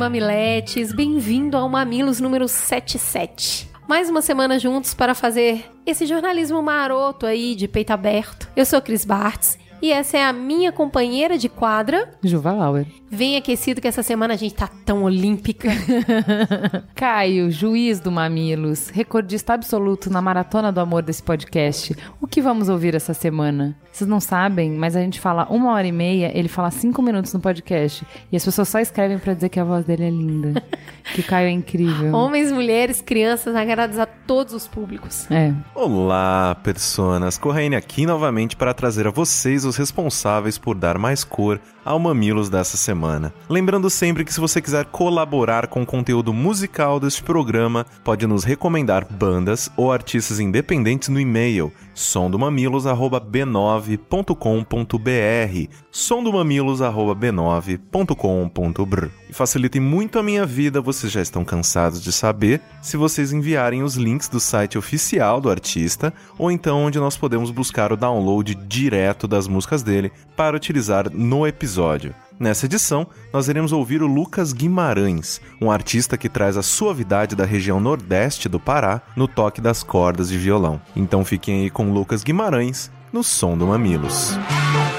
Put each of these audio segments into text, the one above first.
mamiletes, bem-vindo ao Mamilos número 77. Mais uma semana juntos para fazer esse jornalismo maroto aí de peito aberto. Eu sou Cris Bartz e essa é a minha companheira de quadra, Juva Lauer. Vem aquecido que essa semana a gente tá tão olímpica. Caio, juiz do Mamilos, recordista absoluto na maratona do amor desse podcast. O que vamos ouvir essa semana? Vocês não sabem, mas a gente fala uma hora e meia, ele fala cinco minutos no podcast. E as pessoas só escrevem para dizer que a voz dele é linda. que o Caio é incrível. Homens, mulheres, crianças, agradados a todos os públicos. É. Olá, personas. Corraine aqui novamente para trazer a vocês os responsáveis por dar mais cor ao Mamilos dessa semana. Lembrando sempre que se você quiser colaborar com o conteúdo musical deste programa, pode nos recomendar bandas ou artistas independentes no e-mail sondomamilos@b9.com.br, sondomamilos@b9.com.br. E facilitem muito a minha vida, vocês já estão cansados de saber, se vocês enviarem os links do site oficial do artista ou então onde nós podemos buscar o download direto das músicas dele para utilizar no episódio. Nessa edição, nós iremos ouvir o Lucas Guimarães, um artista que traz a suavidade da região nordeste do Pará no toque das cordas de violão. Então fiquem aí com Lucas Guimarães no som do Mamilos. Distribua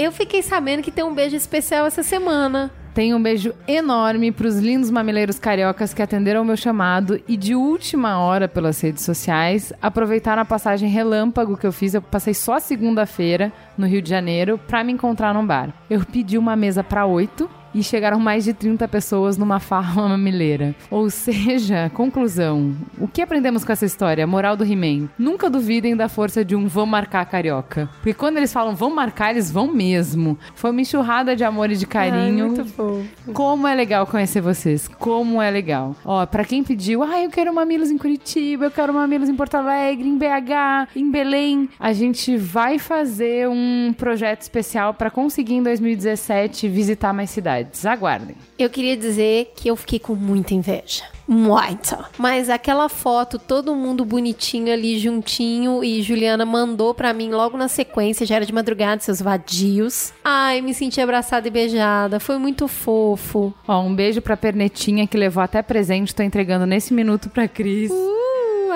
eu fiquei sabendo que tem um beijo especial essa semana. Tem um beijo enorme pros lindos mamileiros cariocas que atenderam o meu chamado e de última hora pelas redes sociais aproveitaram a passagem relâmpago que eu fiz. Eu passei só segunda-feira no Rio de Janeiro pra me encontrar num bar. Eu pedi uma mesa pra oito e chegaram mais de 30 pessoas numa farra mamileira. Ou seja, conclusão. O que aprendemos com essa história? Moral do He-Man. Nunca duvidem da força de um vão marcar carioca. Porque quando eles falam vão marcar, eles vão mesmo. Foi uma enxurrada de amor e de carinho. Ai, muito fofo. Como é legal conhecer vocês. Como é legal. Ó, pra quem pediu, ah, eu quero mamilos em Curitiba, eu quero mamilos em Porto Alegre, em BH, em Belém. A gente vai fazer um projeto especial pra conseguir em 2017 visitar mais cidades. Aguardem. Eu queria dizer que eu fiquei com muita inveja. Muito. Mas aquela foto, todo mundo bonitinho ali juntinho e Juliana mandou pra mim logo na sequência, já era de madrugada, seus vadios. Ai, me senti abraçada e beijada. Foi muito fofo. Ó, um beijo pra Pernetinha que levou até presente, tô entregando nesse minuto pra Cris. Uh,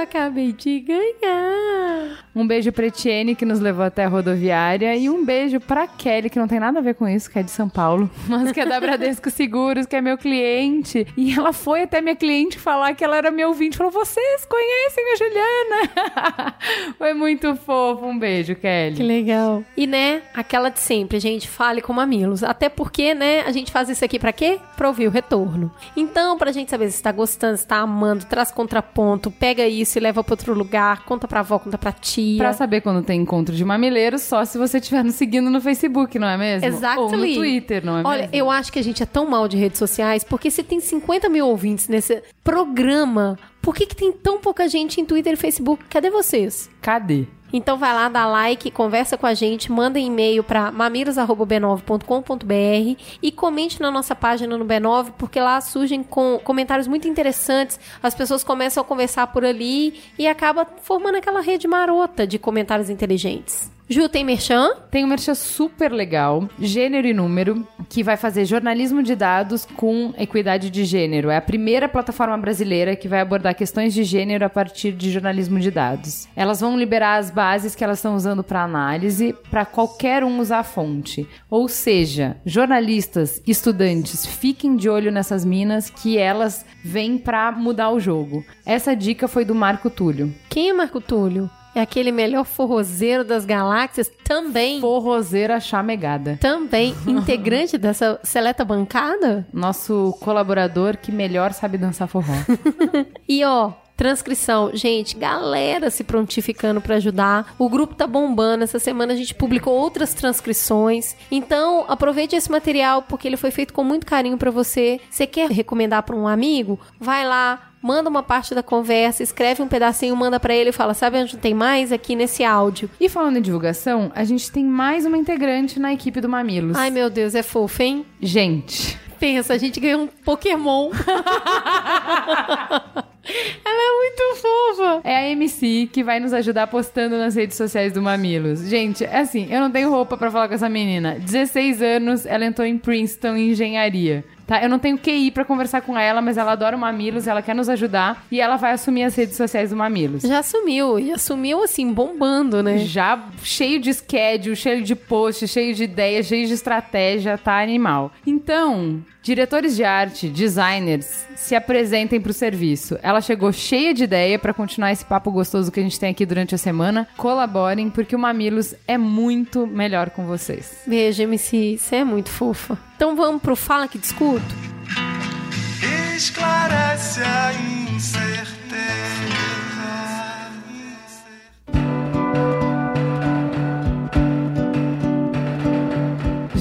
acabei de ganhar. Um beijo pra Etienne, que nos levou até a rodoviária. E um beijo pra Kelly, que não tem nada a ver com isso, que é de São Paulo, mas que é da Bradesco Seguros, que é meu cliente. E ela foi até minha cliente falar que ela era meu ouvinte. Falou, vocês conhecem a Juliana? foi muito fofo. Um beijo, Kelly. Que legal. E né, aquela de sempre, gente, fale com mamilos. Até porque, né, a gente faz isso aqui pra quê? Pra ouvir o retorno. Então, pra gente saber se tá gostando, se tá amando, traz contraponto, pega isso e leva pra outro lugar, conta pra avó, conta pra tia. Pra saber quando tem encontro de mamileiros, só se você estiver nos seguindo no Facebook, não é mesmo? Exactly. Ou no Twitter, não é Olha, mesmo? eu acho que a gente é tão mal de redes sociais, porque se tem 50 mil ouvintes nesse programa, por que, que tem tão pouca gente em Twitter e Facebook? Cadê vocês? Cadê? Então vai lá, dá like, conversa com a gente, manda e-mail para mamilos@b9.com.br e comente na nossa página no B9, porque lá surgem com comentários muito interessantes. As pessoas começam a conversar por ali e acaba formando aquela rede marota de comentários inteligentes. Ju, tem merchan? Tem um merchan super legal, Gênero e Número, que vai fazer jornalismo de dados com equidade de gênero. É a primeira plataforma brasileira que vai abordar questões de gênero a partir de jornalismo de dados. Elas vão liberar as bases que elas estão usando para análise, para qualquer um usar a fonte. Ou seja, jornalistas, estudantes, fiquem de olho nessas minas que elas vêm para mudar o jogo. Essa dica foi do Marco Túlio. Quem é Marco Túlio? É aquele melhor forrozeiro das galáxias, também. Forrozeira chamegada. Também integrante dessa seleta bancada. Nosso colaborador que melhor sabe dançar forró. E ó, transcrição, gente, galera se prontificando pra ajudar. O grupo tá bombando. Essa semana a gente publicou outras transcrições. Então, aproveite esse material porque ele foi feito com muito carinho pra você. Você quer recomendar pra um amigo? Vai lá, manda uma parte da conversa, escreve um pedacinho, manda pra ele e fala: "Sabe onde tem mais aqui nesse áudio?". E falando em divulgação, a gente tem mais uma integrante na equipe do Mamilos. Ai, meu Deus, é fofo, hein? Gente, Pensa, a gente ganhou um Pokémon. Ela é muito fofa. é a MC que vai nos ajudar postando nas redes sociais do Mamilos. Gente, é assim, eu não tenho roupa pra falar com essa menina. 16 anos, ela entrou em Princeton em engenharia. Tá? Eu não tenho QI pra conversar com ela, mas ela adora o Mamilos, ela quer nos ajudar e ela vai assumir as redes sociais do Mamilos. Já assumiu, e assumiu assim, bombando, né? Já cheio de schedule, cheio de post, cheio de ideias, cheio de estratégia, tá animal. Então, diretores de arte, designers, se apresentem pro serviço. Ela chegou cheia de ideia pra continuar esse papo gostoso que a gente tem aqui durante a semana. Colaborem, porque o Mamilos é muito melhor com vocês. Beijo, MC, você é muito fofa. Então vamos pro Fala Que Discuto? esclarece a incerteza.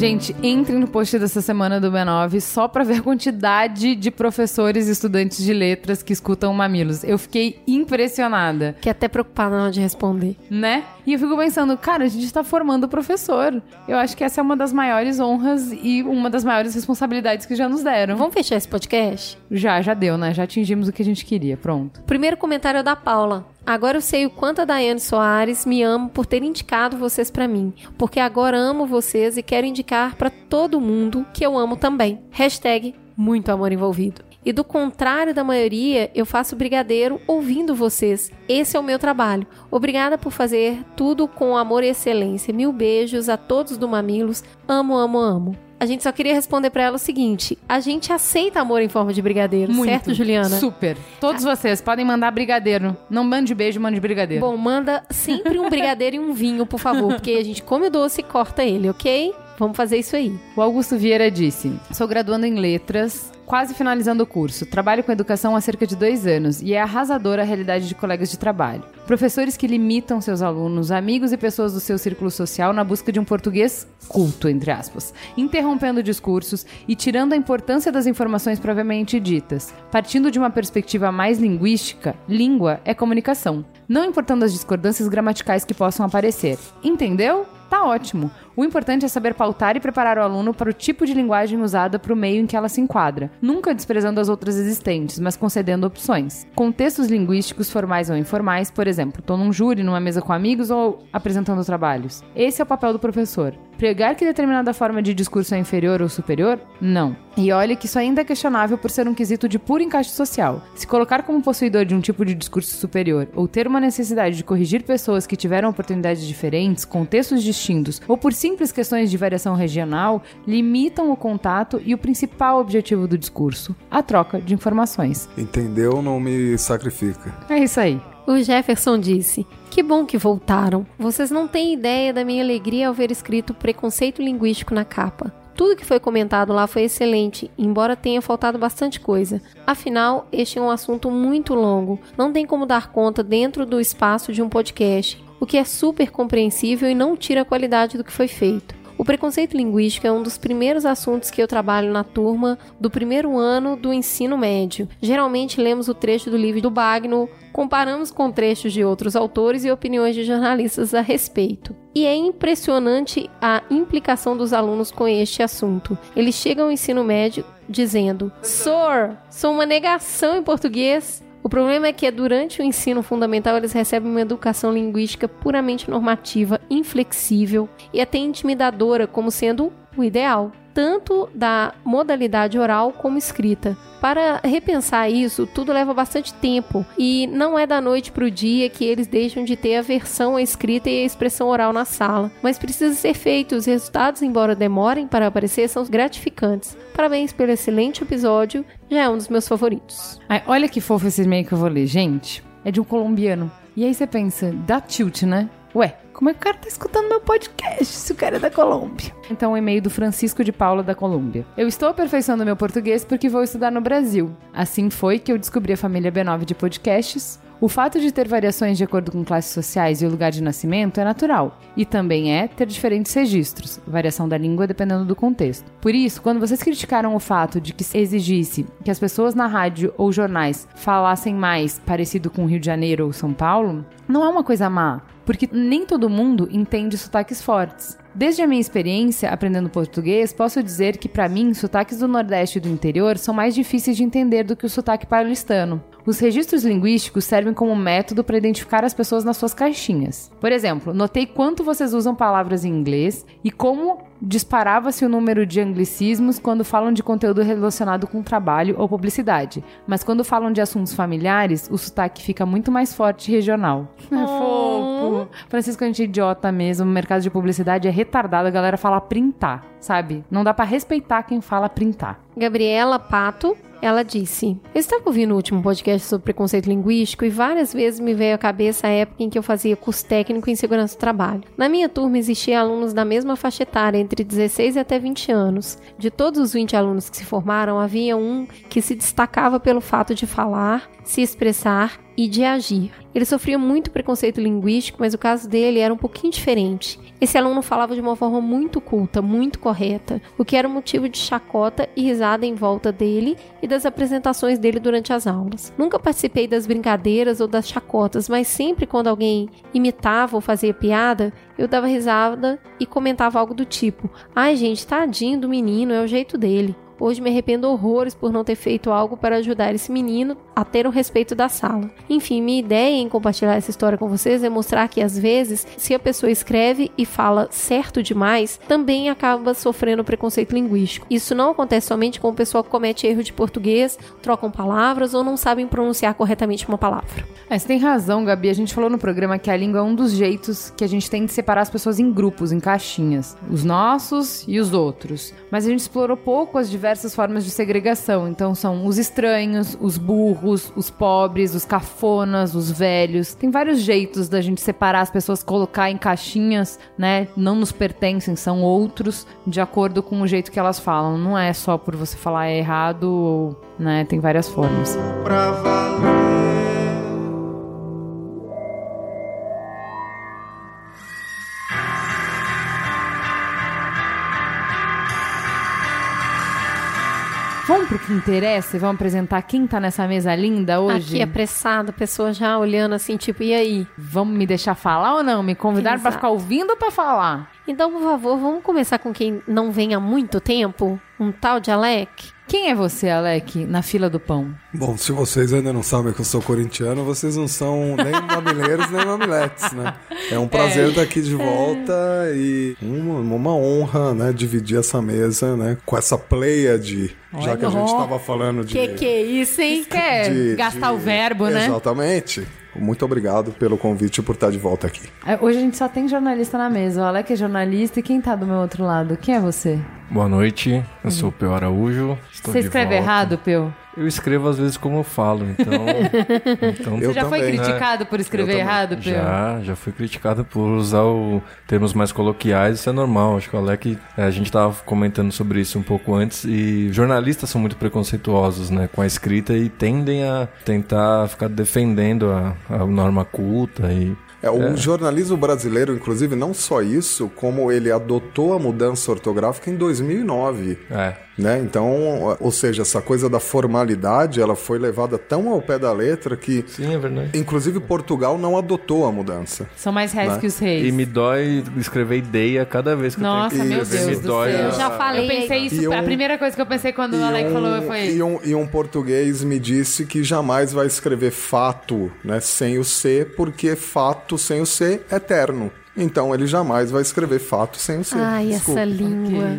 Gente, entrem no post dessa semana do B9 só pra ver a quantidade de professores e estudantes de letras que escutam o Mamilos. Eu fiquei impressionada. Fiquei até preocupada na hora de responder. né? E eu fico pensando, cara, a gente tá formando professor. Eu acho que essa é uma das maiores honras e uma das maiores responsabilidades que já nos deram. Vamos fechar esse podcast? Já, já deu, né? Já atingimos o que a gente queria. Pronto. Primeiro comentário é da Paula. Agora eu sei o quanto a Daiane Soares me ama por ter indicado vocês pra mim, porque agora amo vocês e quero indicar pra todo mundo que eu amo também. Hashtag muito amor envolvido. E do contrário da maioria, eu faço brigadeiro ouvindo vocês. Esse é o meu trabalho. Obrigada por fazer tudo com amor e excelência. Mil beijos a todos do Mamilos. Amo, amo, amo. A gente só queria responder pra ela o seguinte: a gente aceita amor em forma de brigadeiro, Muito. certo, Juliana? Super. Todos vocês podem mandar brigadeiro. Não mande beijo, mande brigadeiro. Bom, manda sempre um brigadeiro e um vinho, por favor, porque a gente come o doce e corta ele, ok? Vamos fazer isso aí. O Augusto Vieira disse: Sou graduando em letras, quase finalizando o curso. Trabalho com educação há cerca de dois anos e é arrasadora a realidade de colegas de trabalho. Professores que limitam seus alunos, amigos e pessoas do seu círculo social na busca de um português culto, entre aspas, interrompendo discursos e tirando a importância das informações propriamente ditas. Partindo de uma perspectiva mais linguística, língua é comunicação, não importando as discordâncias gramaticais que possam aparecer. Entendeu? Tá ótimo. O importante é saber pautar e preparar o aluno para o tipo de linguagem usada para o meio em que ela se enquadra, nunca desprezando as outras existentes, mas concedendo opções. Contextos linguísticos formais ou informais, por exemplo, estou num júri, numa mesa com amigos ou apresentando trabalhos. Esse é o papel do professor. Pregar que determinada forma de discurso é inferior ou superior? Não. E olhe que isso ainda é questionável por ser um quesito de puro encaixe social. Se colocar como possuidor de um tipo de discurso superior ou ter uma necessidade de corrigir pessoas que tiveram oportunidades diferentes, contextos distintos ou por simples questões de variação regional, limitam o contato e o principal objetivo do discurso, a troca de informações. Entendeu? Não me sacrifica. É isso aí. O Jefferson disse: Que bom que voltaram. Vocês não têm ideia da minha alegria ao ver escrito preconceito linguístico na capa. Tudo que foi comentado lá foi excelente, embora tenha faltado bastante coisa. Afinal, este é um assunto muito longo, não tem como dar conta dentro do espaço de um podcast, o que é super compreensível e não tira a qualidade do que foi feito. O preconceito linguístico é um dos primeiros assuntos que eu trabalho na turma do primeiro ano do ensino médio. Geralmente lemos o trecho do livro do Bagno, comparamos com trechos de outros autores e opiniões de jornalistas a respeito. E é impressionante a implicação dos alunos com este assunto. Eles chegam ao ensino médio dizendo: Sor, sou uma negação em português. O problema é que durante o ensino fundamental eles recebem uma educação linguística puramente normativa, inflexível e até intimidadora como sendo o ideal, tanto da modalidade oral como escrita. Para repensar isso, tudo leva bastante tempo e não é da noite para o dia que eles deixam de ter a versão escrita e a expressão oral na sala, mas precisa ser feito. Os resultados, embora demorem para aparecer, são gratificantes. Parabéns pelo excelente episódio, já é um dos meus favoritos. Ai, olha que fofo esse e-mail que eu vou ler, gente. É de um colombiano. E aí você pensa, dá tilt, né? Ué, como é que o cara tá escutando meu podcast se o cara é da Colômbia? Então, o e-mail do Francisco de Paula da Colômbia. Eu estou aperfeiçoando meu português porque vou estudar no Brasil. Assim foi que eu descobri a família B9 de podcasts. O fato de ter variações de acordo com classes sociais e o lugar de nascimento é natural, e também é ter diferentes registros, variação da língua dependendo do contexto. Por isso, quando vocês criticaram o fato de que se exigisse que as pessoas na rádio ou jornais falassem mais parecido com Rio de Janeiro ou São Paulo, não é uma coisa má, porque nem todo mundo entende sotaques fortes. Desde a minha experiência aprendendo português, posso dizer que para mim, sotaques do Nordeste e do interior são mais difíceis de entender do que o sotaque paulistano. Os registros linguísticos servem como método para identificar as pessoas nas suas caixinhas. Por exemplo, notei quanto vocês usam palavras em inglês e como disparava-se o número de anglicismos quando falam de conteúdo relacionado com trabalho ou publicidade. Mas quando falam de assuntos familiares, o sotaque fica muito mais forte e regional. É fofo. Francisco, a gente é idiota mesmo. O mercado de publicidade é retardado. A galera fala printar, sabe? Não dá para respeitar quem fala printar. Gabriela Pato, ela disse: Eu estava ouvindo o último podcast sobre preconceito linguístico e várias vezes me veio à cabeça a época em que eu fazia curso técnico em segurança do trabalho. Na minha turma existiam alunos da mesma faixa etária, entre 16 e até 20 anos. De todos os 20 alunos que se formaram, havia um que se destacava pelo fato de falar, se expressar e de agir. Ele sofria muito preconceito linguístico, mas o caso dele era um pouquinho diferente. Esse aluno falava de uma forma muito culta, muito correta, o que era motivo de chacota e risada em volta dele e das apresentações dele durante as aulas. Nunca participei das brincadeiras ou das chacotas, mas sempre quando alguém imitava ou fazia piada, eu dava risada e comentava algo do tipo: "Ai, gente, tadinho do menino, é o jeito dele". Hoje me arrependo horrores por não ter feito algo para ajudar esse menino a ter o respeito da sala. Enfim, minha ideia em compartilhar essa história com vocês é mostrar que às vezes, se a pessoa escreve e fala certo demais, também acaba sofrendo preconceito linguístico. Isso não acontece somente com o pessoal que comete erro de português, trocam palavras ou não sabem pronunciar corretamente uma palavra. É, você tem razão, Gabi. A gente falou no programa que a língua é um dos jeitos que a gente tem de separar as pessoas em grupos, em caixinhas. Os nossos e os outros. Mas a gente explorou pouco as diversas formas de segregação. Então são os estranhos, os burros, os pobres, os cafonas, os velhos. Tem vários jeitos da gente separar as pessoas, colocar em caixinhas, né? Não nos pertencem, são outros, de acordo com o jeito que elas falam. Não é só por você falar errado, ou, né? Tem várias formas. pra valer. Vamos pro que interessa e vamos apresentar quem tá nessa mesa linda hoje? Aqui apressado, a pessoa já olhando assim, tipo, e aí? Vamos me deixar falar ou não? Me convidaram pra Exato. ficar ouvindo ou pra falar? Então, por favor, vamos começar com quem não vem há muito tempo? Um tal de Alec? Quem é você, Alec, na fila do pão? Bom, se vocês ainda não sabem que eu sou corintiano, vocês não são nem mamileiros nem mamiletes, né? É um prazer estar aqui de volta e uma, uma honra, né, dividir essa mesa, né, com essa pleiade, já que a gente estava falando de... Que que é isso, hein? Quer de- gastar de- o verbo, né? Exatamente. Muito obrigado pelo convite por estar de volta aqui. É, Hoje a gente só tem jornalista na mesa. O Alec é jornalista e quem tá do meu outro lado? Quem é você? Boa noite, eu sou o Peu Araújo. Estou você escreve volta. errado, Peu? Eu escrevo às vezes como eu falo, então. então Você já foi também, né? criticado por escrever errado, Peu? já, já fui criticado por usar o termos mais coloquiais, isso é normal. Acho que o Alec, é, a gente tava comentando sobre isso um pouco antes, e jornalistas são muito preconceituosos, né, com a escrita e tendem a tentar ficar defendendo a, a norma culta e. É, o jornalismo brasileiro, inclusive, não só isso, como ele adotou a mudança ortográfica em 2009. É, Né? Então, ou seja, essa coisa da formalidade, ela foi levada tão ao pé da letra que, sim, é verdade. inclusive, Portugal não adotou a mudança. São mais reais Né? que os reis. E me dói escrever ideia cada vez que Nossa, eu tenho que meu. Deus me do dói céu. Eu já falei. Eu pensei isso, E a um- primeira coisa que eu pensei quando o Alec um, falou foi... e, um, e um português me disse que jamais vai escrever fato né, sem o C, porque fato sem o C é eterno. Então ele jamais vai escrever fato sem o C. Ai, Desculpa. essa língua.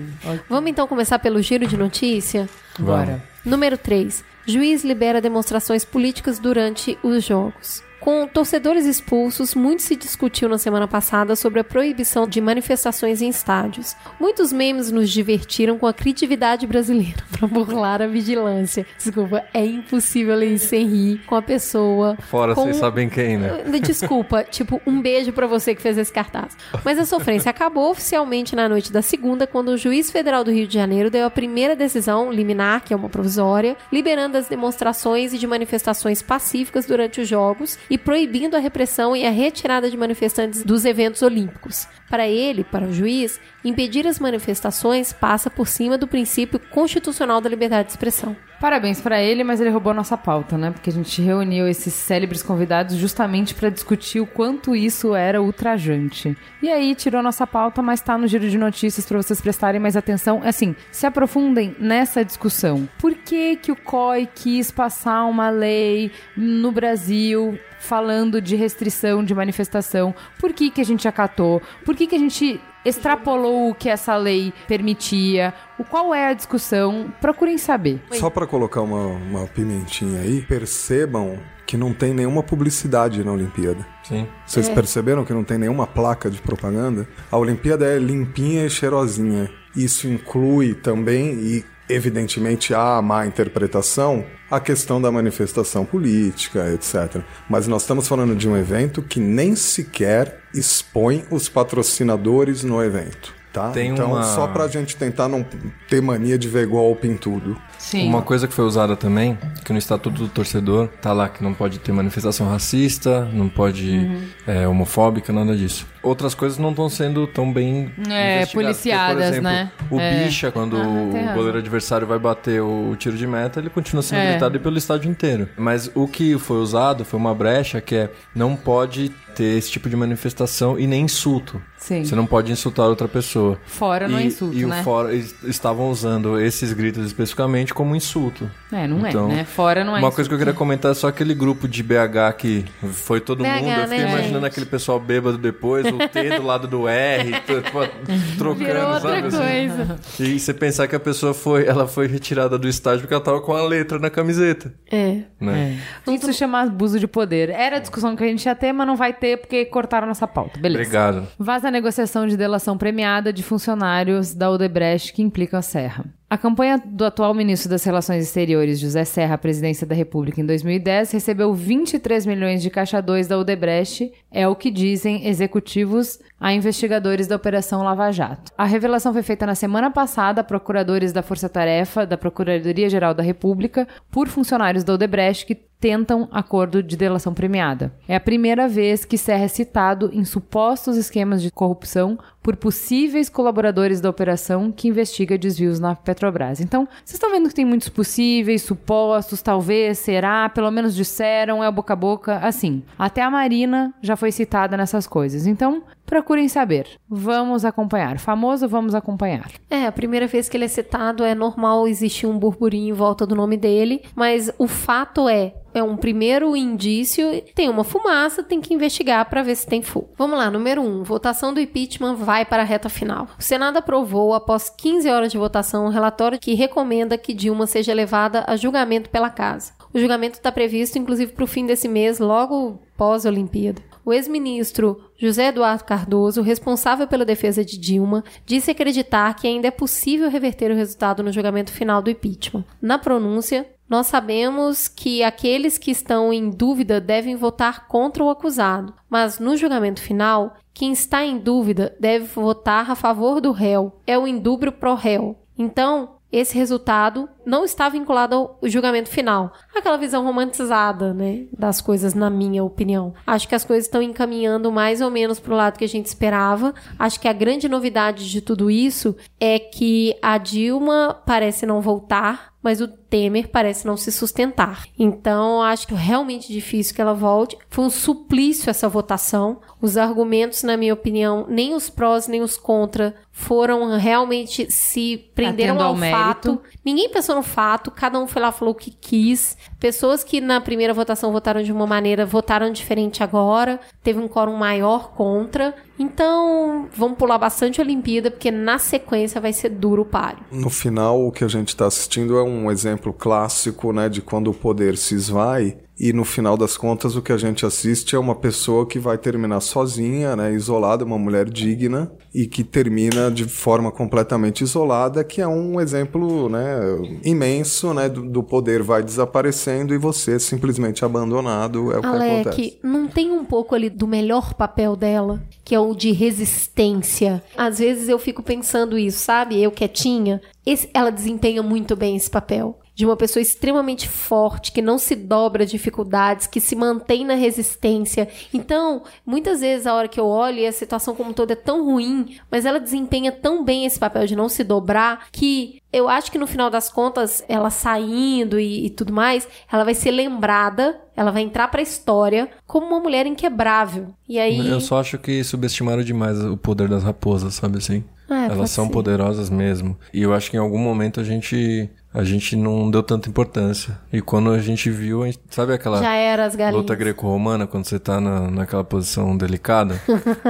Vamos então começar pelo giro de notícia? Bora. Número 3. Juiz libera demonstrações políticas durante os jogos. Com torcedores expulsos, muito se discutiu na semana passada sobre a proibição de manifestações em estádios. Muitos memes nos divertiram com a criatividade brasileira para burlar a vigilância. Desculpa, é impossível ler isso sem rir com a pessoa. Fora, com... vocês sabem quem, né? Desculpa, tipo, um beijo para você que fez esse cartaz. Mas a sofrência acabou oficialmente na noite da segunda, quando o juiz federal do Rio de Janeiro deu a primeira decisão liminar, que é uma provisória, liberando as demonstrações e de manifestações pacíficas durante os jogos e proibindo a repressão e a retirada de manifestantes dos eventos olímpicos. Para ele, para o juiz, impedir as manifestações passa por cima do princípio constitucional da liberdade de expressão. Parabéns para ele, mas ele roubou nossa pauta, né? Porque a gente reuniu esses célebres convidados justamente para discutir o quanto isso era ultrajante. E aí tirou nossa pauta, mas tá no giro de notícias para vocês prestarem mais atenção. Assim, se aprofundem nessa discussão. Por que que o COI quis passar uma lei no Brasil falando de restrição de manifestação? Por que que a gente acatou? Por que que a gente extrapolou o que essa lei permitia? O qual é a discussão? Procurem saber. Só para colocar uma, uma pimentinha aí, percebam que não tem nenhuma publicidade na Olimpíada. Sim. Vocês É. perceberam que não tem nenhuma placa de propaganda? A Olimpíada é limpinha e cheirosinha. Isso inclui também, e evidentemente há a má interpretação, a questão da manifestação política, etc. Mas nós estamos falando de um evento que nem sequer expõe os patrocinadores no evento. Tá? Tem então, uma- só pra gente tentar não ter mania de ver golpe em tudo. Sim. Uma coisa que foi usada também, que no Estatuto do Torcedor tá lá que não pode ter manifestação racista, não pode Uhum. é, homofóbica, nada disso. Outras coisas não estão sendo tão bem É, policiadas, por exemplo, né? O É. bicha, quando Ah, o goleiro adversário vai bater o, tiro de meta, ele continua sendo É. gritado pelo estádio inteiro. Mas o que foi usado foi uma brecha que é não pode ter esse tipo de manifestação e nem insulto. Sim. Você não pode insultar outra pessoa. Fora não é E- insulto, e né? eles estavam usando esses gritos especificamente como insulto. É, não Então, é, né? Fora não é Uma insulto. coisa que eu queria comentar é só aquele grupo de BH que foi todo BH, mundo. Eu fiquei né, imaginando gente? aquele pessoal bêbado depois, o T do lado do R, tipo, trocando, Virou outra sabe? assim? coisa. E você pensar que a pessoa foi, ela foi retirada do estádio porque ela tava com a letra na camiseta. É. Né? Isso se chama abuso de poder. Era a discussão que a gente ia ter, mas não vai ter porque cortaram nossa pauta. Beleza. Obrigado. Vaza a negociação de delação premiada de funcionários da Odebrecht que implica a Serra. A campanha do atual ministro das Relações Exteriores, José Serra, à presidência da República em 2010, recebeu 23 milhões de caixa 2 da Odebrecht, é o que dizem executivos a investigadores da Operação Lava Jato. A revelação foi feita na semana passada a procuradores da Força Tarefa da Procuradoria-Geral da República por funcionários da Odebrecht que tentam acordo de delação premiada. É a primeira vez que Serra é citado em supostos esquemas de corrupção por possíveis colaboradores da operação que investiga desvios na Petrobras. Então, vocês estão vendo que tem muitos possíveis, supostos, talvez, será, pelo menos disseram, é boca a boca, assim. Até a Marina já foi citada nessas coisas. Então, procurem saber. Vamos acompanhar. Famoso, vamos acompanhar. É, a primeira vez que ele é citado é normal existir um burburinho em volta do nome dele, mas o fato é, é um primeiro indício, tem uma fumaça, tem que investigar para ver se tem fogo. Vamos lá, número 1, um, votação do impeachment vai para a reta final. O Senado aprovou, após 15 horas de votação, um relatório que recomenda que Dilma seja levada a julgamento pela casa. O julgamento está previsto, inclusive, para o fim desse mês, logo pós-Olimpíada. O ex-ministro José Eduardo Cardoso, responsável pela defesa de Dilma, disse acreditar que ainda é possível reverter o resultado no julgamento final do impeachment. Na pronúncia, nós sabemos que aqueles que estão em dúvida devem votar contra o acusado, mas no julgamento final, quem está em dúvida deve votar a favor do réu. É o indúbio pro réu. Então, esse resultado não está vinculado ao julgamento final. Aquela visão romantizada, né, das coisas, na minha opinião. Acho que as coisas estão encaminhando mais ou menos para o lado que a gente esperava. Acho que a grande novidade de tudo isso é que a Dilma parece não voltar, mas o Temer parece não se sustentar. Então, acho que é realmente difícil que ela volte. Foi um suplício essa votação. Os argumentos, na minha opinião, nem os prós nem os contra foram realmente se prenderam Atendo ao ao fato. Ninguém pensou no fato, cada um foi lá e falou o que quis. Pessoas que na primeira votação votaram de uma maneira, votaram diferente agora. Teve um quórum maior contra. Então, vamos pular bastante Olimpíada, porque na sequência vai ser duro o páreo. No final, o que a gente está assistindo é um exemplo clássico né, de quando o poder se esvai e no final das contas o que a gente assiste é uma pessoa que vai terminar sozinha, né, isolada, uma mulher digna e que termina de forma completamente isolada, que é um exemplo, né, imenso, né, do, do poder vai desaparecendo e você é simplesmente abandonado, é o que acontece. Alec, não tem um pouco ali do melhor papel dela, que é o de resistência. Às vezes eu fico pensando isso, sabe? Eu quietinha. Esse- ela desempenha muito bem esse papel. De uma pessoa extremamente forte, que não se dobra dificuldades, que se mantém na resistência. Então, muitas vezes a hora que eu olho e a situação como todo é tão ruim, mas ela desempenha tão bem esse papel de não se dobrar, que eu acho que no final das contas, ela saindo e, e tudo mais, ela vai ser lembrada, ela vai entrar pra história como uma mulher inquebrável. E aí. Eu só acho que subestimaram demais o poder das raposas, sabe assim? Ah, Elas são ser. poderosas mesmo. E eu acho que em algum momento a gente a gente não deu tanta importância. E quando a gente viu, a gente- sabe aquela luta greco-romana, quando você tá na, naquela posição delicada,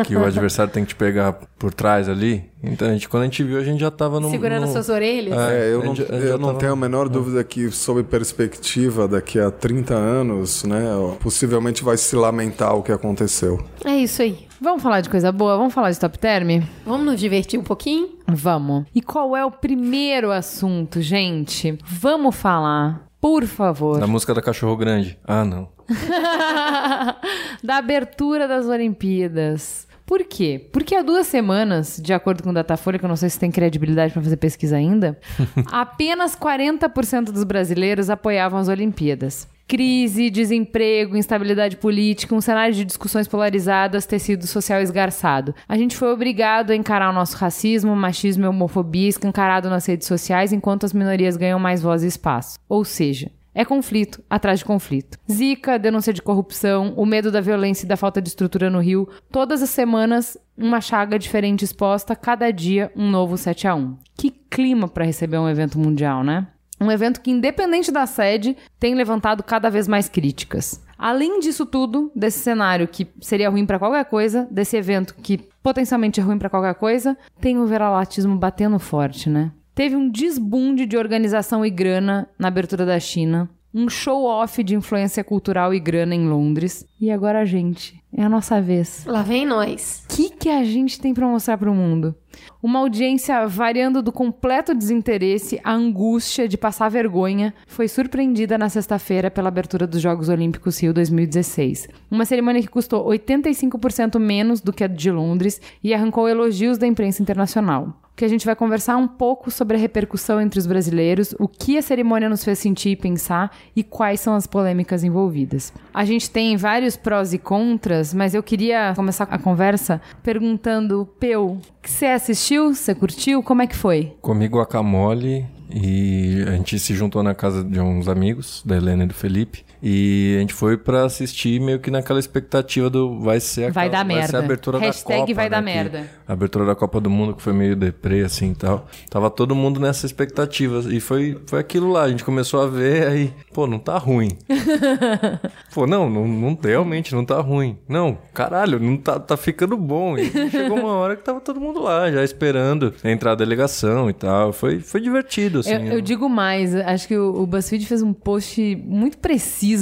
que o adversário tem que te pegar por trás ali? Então, a gente, quando a gente viu, a gente já tava no... Segurando no... suas orelhas. É, eu a não, gente eu já não tava- tenho a menor dúvida que, sob perspectiva, daqui a 30 anos, né, possivelmente vai se lamentar o que aconteceu. É isso aí. Vamos falar de coisa boa? Vamos falar de top term? Vamos nos divertir um pouquinho? Vamos. E qual é o primeiro assunto, gente? Vamos falar, por favor, Da música da Cachorro Grande. Ah, não. da abertura das Olimpíadas. Por quê? Porque há duas semanas, de acordo com o Datafolha, que eu não sei se tem credibilidade para fazer pesquisa ainda, apenas 40% dos brasileiros apoiavam as Olimpíadas. Crise, desemprego, instabilidade política, um cenário de discussões polarizadas, tecido social esgarçado. A gente foi obrigado a encarar o nosso racismo, machismo e homofobia escancarado nas redes sociais enquanto as minorias ganham mais voz e espaço. Ou seja, é conflito atrás de conflito. Zika, denúncia de corrupção, o medo da violência e da falta de estrutura no Rio. Todas as semanas, uma chaga diferente exposta, cada dia um novo 7 a 1 Que clima para receber um evento mundial, né? Um evento que, independente da sede, tem levantado cada vez mais críticas. Além disso tudo, desse cenário que seria ruim para qualquer coisa, desse evento que potencialmente é ruim para qualquer coisa, tem o veralatismo batendo forte, né? Teve um desbunde de organização e grana na abertura da China, um show-off de influência cultural e grana em Londres, e agora a gente. É a nossa vez. Lá vem nós. O que, que a gente tem para mostrar para o mundo? Uma audiência variando do completo desinteresse à angústia de passar vergonha foi surpreendida na sexta-feira pela abertura dos Jogos Olímpicos Rio 2016. Uma cerimônia que custou 85% menos do que a de Londres e arrancou elogios da imprensa internacional. Que a gente vai conversar um pouco sobre a repercussão entre os brasileiros, o que a cerimônia nos fez sentir e pensar e quais são as polêmicas envolvidas. A gente tem vários prós e contras, mas eu queria começar a conversa perguntando, Peu, você assistiu? Você curtiu? Como é que foi? Comi guacamole e a gente se juntou na casa de uns amigos, da Helena e do Felipe. E a gente foi pra assistir meio que naquela expectativa do vai ser Vai aquela- dar Vai ser merda. a abertura Hashtag da Copa. vai dar né, que- merda. A abertura da Copa do Mundo que foi meio deprê assim e tal. Tava todo mundo nessa expectativa. E foi, foi aquilo lá. A gente começou a ver aí, pô, não tá ruim. pô, não, não, não realmente não tá ruim. Não, caralho, não tá, tá ficando bom. E chegou uma hora que tava todo mundo lá, já esperando entrar a delegação e tal. Foi, foi divertido, assim. eu, eu digo mais, acho que o, o BuzzFeed fez um post muito preciso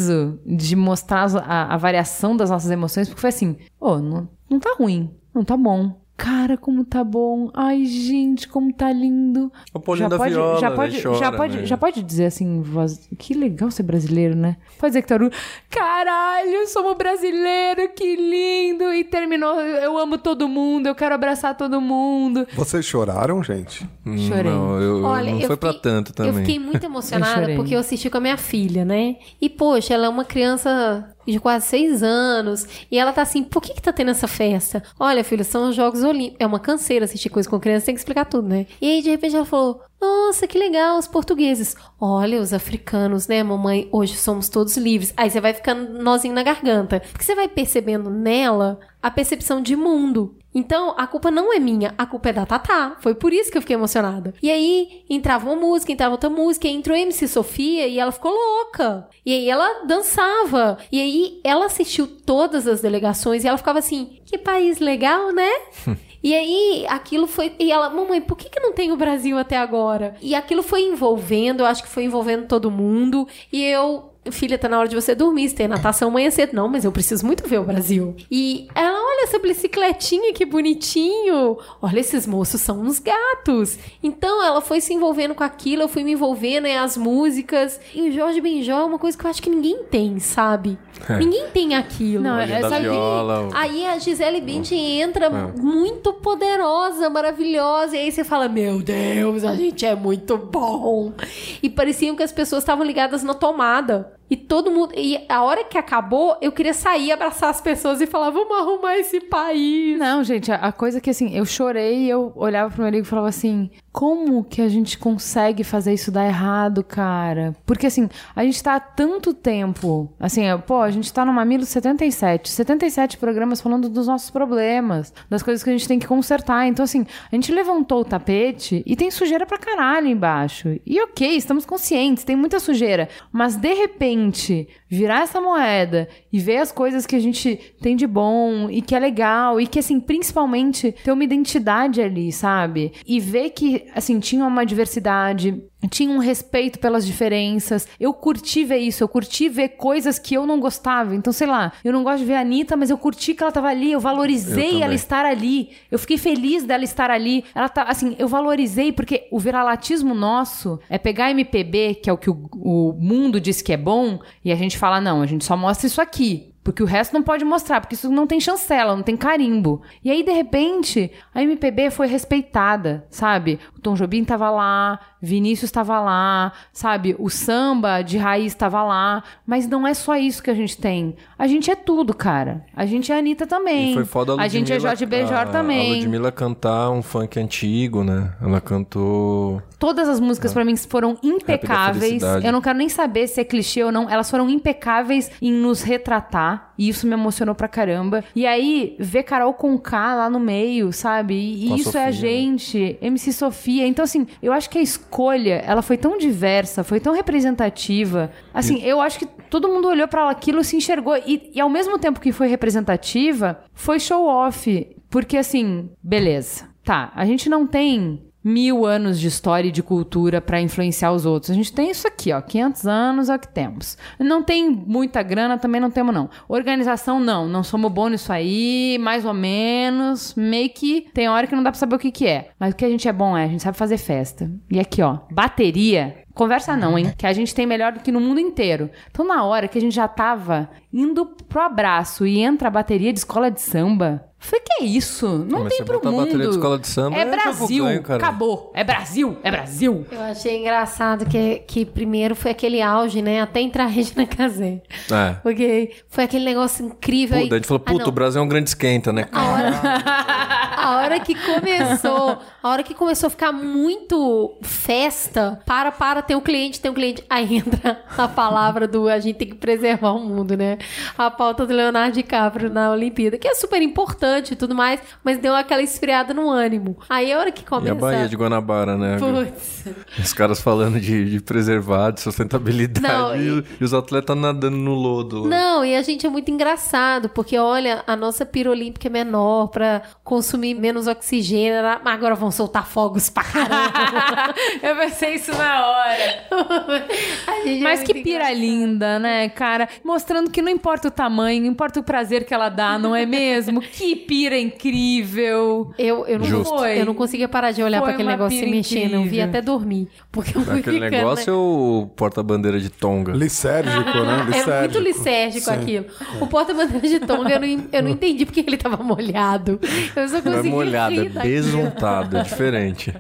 de mostrar a, a variação das nossas emoções, porque foi assim, ô, não, não tá ruim, não tá bom. Cara, como tá bom. Ai, gente, como tá lindo. O Paulinho da pode, Viola, já né, pode, chora, já pode, né? já pode dizer assim, voz, que legal ser brasileiro, né? Pode dizer que tá. Caralho, somos brasileiro, que lindo. E terminou, eu amo todo mundo, eu quero abraçar todo mundo. Vocês choraram, gente? Chorei. Não, eu, Olha, não eu foi pra fiquei- tanto também. Eu fiquei muito Eu emocionada chorei. porque eu assisti com a minha filha, né? E, poxa, ela é uma criança de quase seis anos. E ela tá assim, por que que tá tendo essa festa? Olha, filho, são os Jogos Olímpicos. É uma canseira assistir coisa com criança, tem que explicar tudo, né? E aí, de repente, ela falou, nossa, que legal, os portugueses. Olha, os africanos, né, mamãe? Hoje somos todos livres. Aí você vai ficando nozinho na garganta. Porque você vai percebendo nela a percepção de mundo. Então, a culpa não é minha, a culpa é da Tatá. Foi por isso que eu fiquei emocionada. E aí, entrava uma música, entrava outra música, aí entrou MC Sofia e ela ficou louca. E aí ela dançava. E aí ela assistiu todas as delegações e ela ficava assim: que país legal, né? E aí, aquilo foi. E ela, mamãe, por que, que não tem o Brasil até agora? E aquilo foi envolvendo, eu acho que foi envolvendo todo mundo. E eu filha, tá na hora de você dormir, você tem natação amanhã cedo. Não, mas eu preciso muito ver o Brasil. E ela, olha essa bicicletinha, que bonitinho. Olha, esses moços são uns gatos. Então ela foi se envolvendo com aquilo, eu fui me envolvendo, e as músicas. E o Jorge Benjó é uma coisa que eu acho que ninguém tem, sabe? É. Ninguém tem aquilo. Não, é, sabe- viola. o- Aí a Gisele Bündchen entra É. muito poderosa, maravilhosa, e aí você fala: Meu Deus, a gente é muito bom. E pareciam que as pessoas estavam ligadas na tomada. E todo mundo. E a hora que acabou, eu queria sair, abraçar as pessoas e falar: Vamos arrumar esse país. Não, gente, a, a coisa que assim, eu chorei e eu olhava pro meu amigo e falava assim: como que a gente consegue fazer isso dar errado, cara? Porque assim, a gente tá há tanto tempo. Assim, é, pô, a gente tá no Mamilo 77. 77 programas falando dos nossos problemas, das coisas que a gente tem que consertar. Então, assim, a gente levantou o tapete e tem sujeira pra caralho embaixo. E ok, estamos conscientes, tem muita sujeira. Mas de repente, virar essa moeda e ver as coisas que a gente tem de bom e que é legal e que, assim, principalmente ter uma identidade ali, sabe? E ver que, assim, tinha uma diversidade, tinha um respeito pelas diferenças. Eu curti ver isso, eu curti ver coisas que eu não gostava. Então, sei lá, eu não gosto de ver a Anitta, mas eu curti que ela tava ali, eu valorizei Eu ela estar ali. Eu fiquei feliz dela estar ali. Ela tá, assim, eu valorizei porque o viralatismo nosso é pegar MPB, que é o que o, o mundo diz que é bom, e a gente fala, não, a gente só mostra isso aqui. Porque o resto não pode mostrar, porque isso não tem chancela, não tem carimbo. E aí, de repente, a MPB foi respeitada, sabe? O Tom Jobim tava lá, Vinícius tava lá, sabe? O samba de raiz tava lá. Mas não é só isso que a gente tem. A gente é tudo, cara. A gente é a Anitta também. E foi foda a a gente é Jorge Benjor a- A também. Ludmilla cantar um funk antigo, né? Ela cantou. Todas as músicas pra mim foram impecáveis. Eu não quero nem saber se é clichê ou não. Elas foram impecáveis em nos retratar. E isso me emocionou pra caramba. E aí, ver Carol com K lá no meio, sabe? E, e isso é a Sofia, né? gente. MC Sofia. Então, assim, eu acho que a escolha, ela foi tão diversa, foi tão representativa. Assim, eu acho que todo mundo olhou pra aquilo se enxergou. E, e ao mesmo tempo que foi representativa, foi show off. Porque, assim, beleza. Tá, a gente não tem mil anos de história e de cultura pra influenciar os outros. A gente tem isso aqui, ó, 500 anos é o que temos. Não tem muita grana, também não temos não. Organização não, não somos bons nisso aí, mais ou menos, meio que tem hora que não dá pra saber o que que é. Mas o que a gente é bom é, a gente sabe fazer festa. E aqui, ó, bateria Conversa não, hein? Que a gente tem melhor do que no mundo inteiro. Então, na hora que a gente já tava indo pro abraço e entra a bateria de escola de samba, eu falei, que é isso? Não Mas tem pro mundo. bateria de escola de samba, é é Brasil. ganho, cara. Acabou. É Brasil. É Brasil. Eu achei engraçado que, que primeiro foi aquele auge, né? Até entrar a Regina Casé. É. Porque foi aquele negócio incrível. Pô, aí- daí a gente falou, Ah, puta, não. o Brasil é um grande esquenta, né? A hora, a hora que começou, a hora que começou a ficar muito festa, para, para, tem um cliente, tem um cliente. Aí entra a palavra do a gente tem que preservar o mundo, né? A pauta do Leonardo DiCaprio na Olimpíada, que é super importante e tudo mais, mas deu aquela esfriada no ânimo. Aí a hora que E começa. a Bahia de Guanabara, né? Putz. Os caras falando de, de preservar, de sustentabilidade, Não, e, e- e os atletas nadando no lodo. Não, e a gente é muito engraçado, porque olha, a nossa pira olímpica é menor pra consumir menos oxigênio, mas agora vão soltar fogos pra caramba. Eu pensei isso na hora. É Mas muito que pira engraçado. linda, né, cara? Mostrando que não importa o tamanho, importa o prazer que ela dá, não é mesmo? que pira incrível. Eu, eu, não, Justo. Foi. eu não conseguia parar de olhar Foi pra aquele negócio se mexendo. Eu vi até dormir. Porque eu Aquele ficando, negócio é né? o porta-bandeira de Tonga. Lisérgico, né? É muito lisérgico Sim. aquilo. O porta-bandeira de Tonga, eu não, eu não entendi porque ele tava molhado. Eu só Não é consegui molhado, é besuntado, é diferente.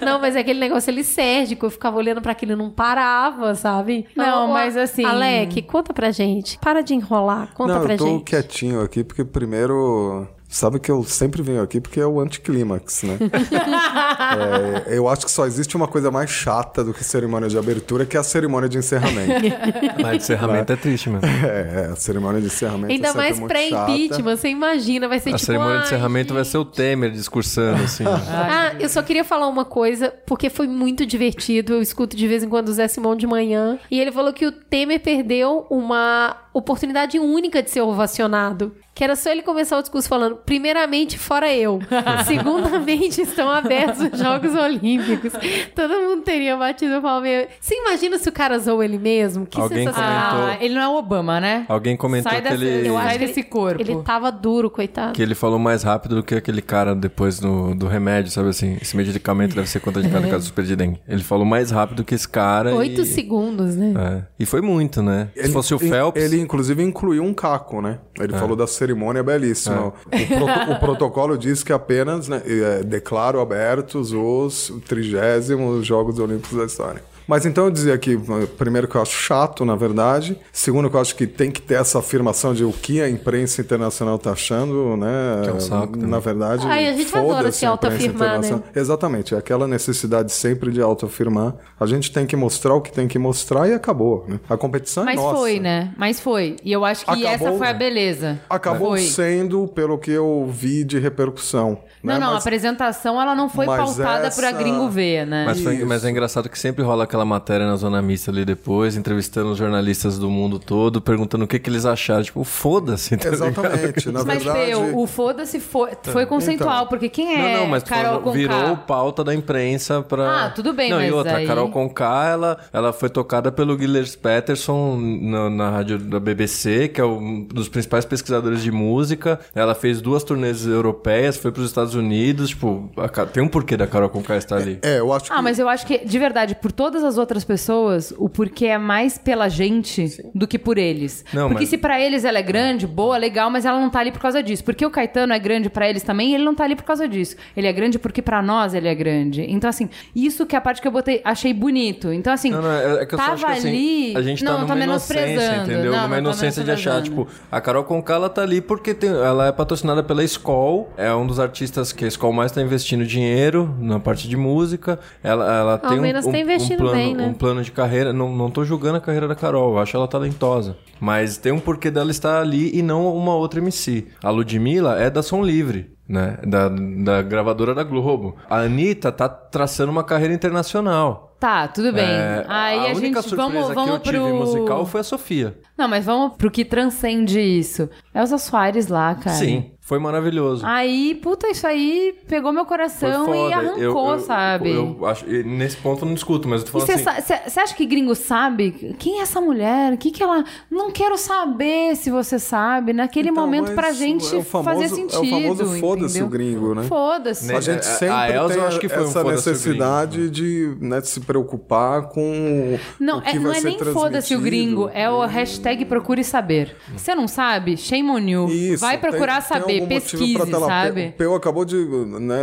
Não, mas é aquele negócio lisérgico, eu ficava olhando pra aquilo e não parava, sabe? Não, Ô, mas assim- Alec, conta pra gente. Para de enrolar, conta Não, pra eu tô gente. quietinho aqui porque primeiro. Sabe que eu sempre venho aqui porque é o anticlímax, né? É, eu acho que só existe uma coisa mais chata do que cerimônia de abertura, que é a cerimônia de encerramento. Mas de encerramento é triste mesmo. é, é, a cerimônia de encerramento é Ainda sempre mais pré-impeachment, você imagina, vai ser A tipo. cerimônia de "Ai, encerramento vai ser o Temer discursando, assim. Ah, eu só queria falar uma coisa, porque foi muito divertido. Eu escuto de vez em quando o Zé Simão de manhã. E ele falou que o Temer perdeu uma oportunidade única de ser ovacionado. Que era só ele começar o discurso falando, primeiramente, fora eu. Segundamente, estão abertos os Jogos Olímpicos. Todo mundo teria batido o palmeiro. Você imagina se o cara zoou ele mesmo? Que Alguém sensacional. comentou- Ah, ele não é o Obama, né? Alguém comentou Sai que dessa- ele... eu acho Sai desse corpo. Ele tava duro, coitado. Que ele falou mais rápido do que aquele cara depois do, do remédio, sabe assim? Esse medicamento deve ser contraindicado no caso do super de dengue. Ele falou mais rápido que esse cara Oito e... segundos, né? É. E foi muito, né? Se fosse o Phelps... Ele, inclusive, incluiu um caco, né? Ele É. falou da cerimônia belíssima. O, proto- o protocolo diz que apenas né, é, declaro abertos os trigésimos Jogos Olímpicos da história. Mas então eu dizia que, primeiro, que eu acho chato, na verdade. Segundo, que eu acho que tem que ter essa afirmação de o que a imprensa internacional tá achando, né? Que é um saco também. Na verdade, Ai, a gente adora se a autoafirmar, né? Exatamente, é aquela necessidade sempre de autoafirmar. A gente tem que mostrar o que tem que mostrar e acabou. né? A competição Mas é nossa. foi, né? Mas foi. E eu acho que Acabou, essa foi a né? beleza. Acabou Foi. sendo, pelo que eu vi de repercussão. Não, né? não, a Mas- apresentação ela não foi mas pautada essa- pra gringo ver, né? Mas, foi- mas é engraçado que sempre rola aquela matéria na Zona Mista ali depois, entrevistando os jornalistas do mundo todo, perguntando o que, que eles acharam. Tipo, foda-se, tá? Exatamente. Na Mas, verdade. Fê, o, foda-se foi, foi conceitual, Então. porque quem é Não, não, mas Carol foi- virou pauta da imprensa pra... Ah, tudo bem, não, mas e outra, aí- a Carol Conká, ela, ela foi tocada pelo Gillers Peterson na, na rádio da BBC, que é um dos principais pesquisadores de música. Ela fez duas turnês europeias, foi pros Estados Unidos, tipo, a tem um porquê da Carol Conká estar ali. É, eu acho que. Ah, mas eu acho que, de verdade, por todas as outras pessoas, o porquê é mais pela gente do que por eles. Não, Porque mas- se pra eles ela é grande, boa, legal, mas ela não tá ali por causa disso. Porque o Caetano é grande pra eles também, ele não tá ali por causa disso. Ele é grande porque pra nós ele é grande. Então, assim, isso que é a parte que eu botei, achei bonito. Então, assim, Não, não, é é que eu só tava acho que assim, ali... a gente tá não numa tô inocência, entendeu? Não, numa inocência de achar, tipo, a Carol Conká, ela tá ali porque tem- ela é patrocinada pela Skol, é um dos artistas que a Skol mais tá investindo dinheiro na parte de música, ela, ela tem um, menos um, tá investindo um plano, bem, né? um plano de carreira, não, não tô julgando a carreira da Carol, eu acho ela talentosa, mas tem um porquê dela estar ali e não uma outra MC. A Ludmilla é da Som Livre. Né? Da, da gravadora da Globo. A Anitta tá traçando uma carreira internacional. Tá, tudo bem. É, Aí a, única gente surpresa vamos, vamos que eu tive pro musical foi a Sofia. Não, mas vamos pro que transcende isso. Elza Soares lá, cara. Sim, foi maravilhoso. Aí, puta, isso aí pegou meu coração e arrancou, Eu- eu- sabe? Eu, acho, nesse ponto eu não discuto, mas eu tô E falando você assim. acha que gringo sabe? Quem é essa mulher? O que que ela... Não quero saber se você sabe. Naquele Então, momento pra gente é famoso- fazer é o sentido, famoso foda-se entendeu? o gringo, né? Foda-se. A Né? gente A- sempre a Elza tem eu acho que foi um essa foda-se o necessidade de né, de se preocupar com Não, o que é, não vai é ser nem foda-se o gringo, é o hashtag procure saber. Você não sabe? Shame on you. Isso, Vai procurar tem- tem algum motivo pesquise, pra tela- sabe? O Peu acabou de né,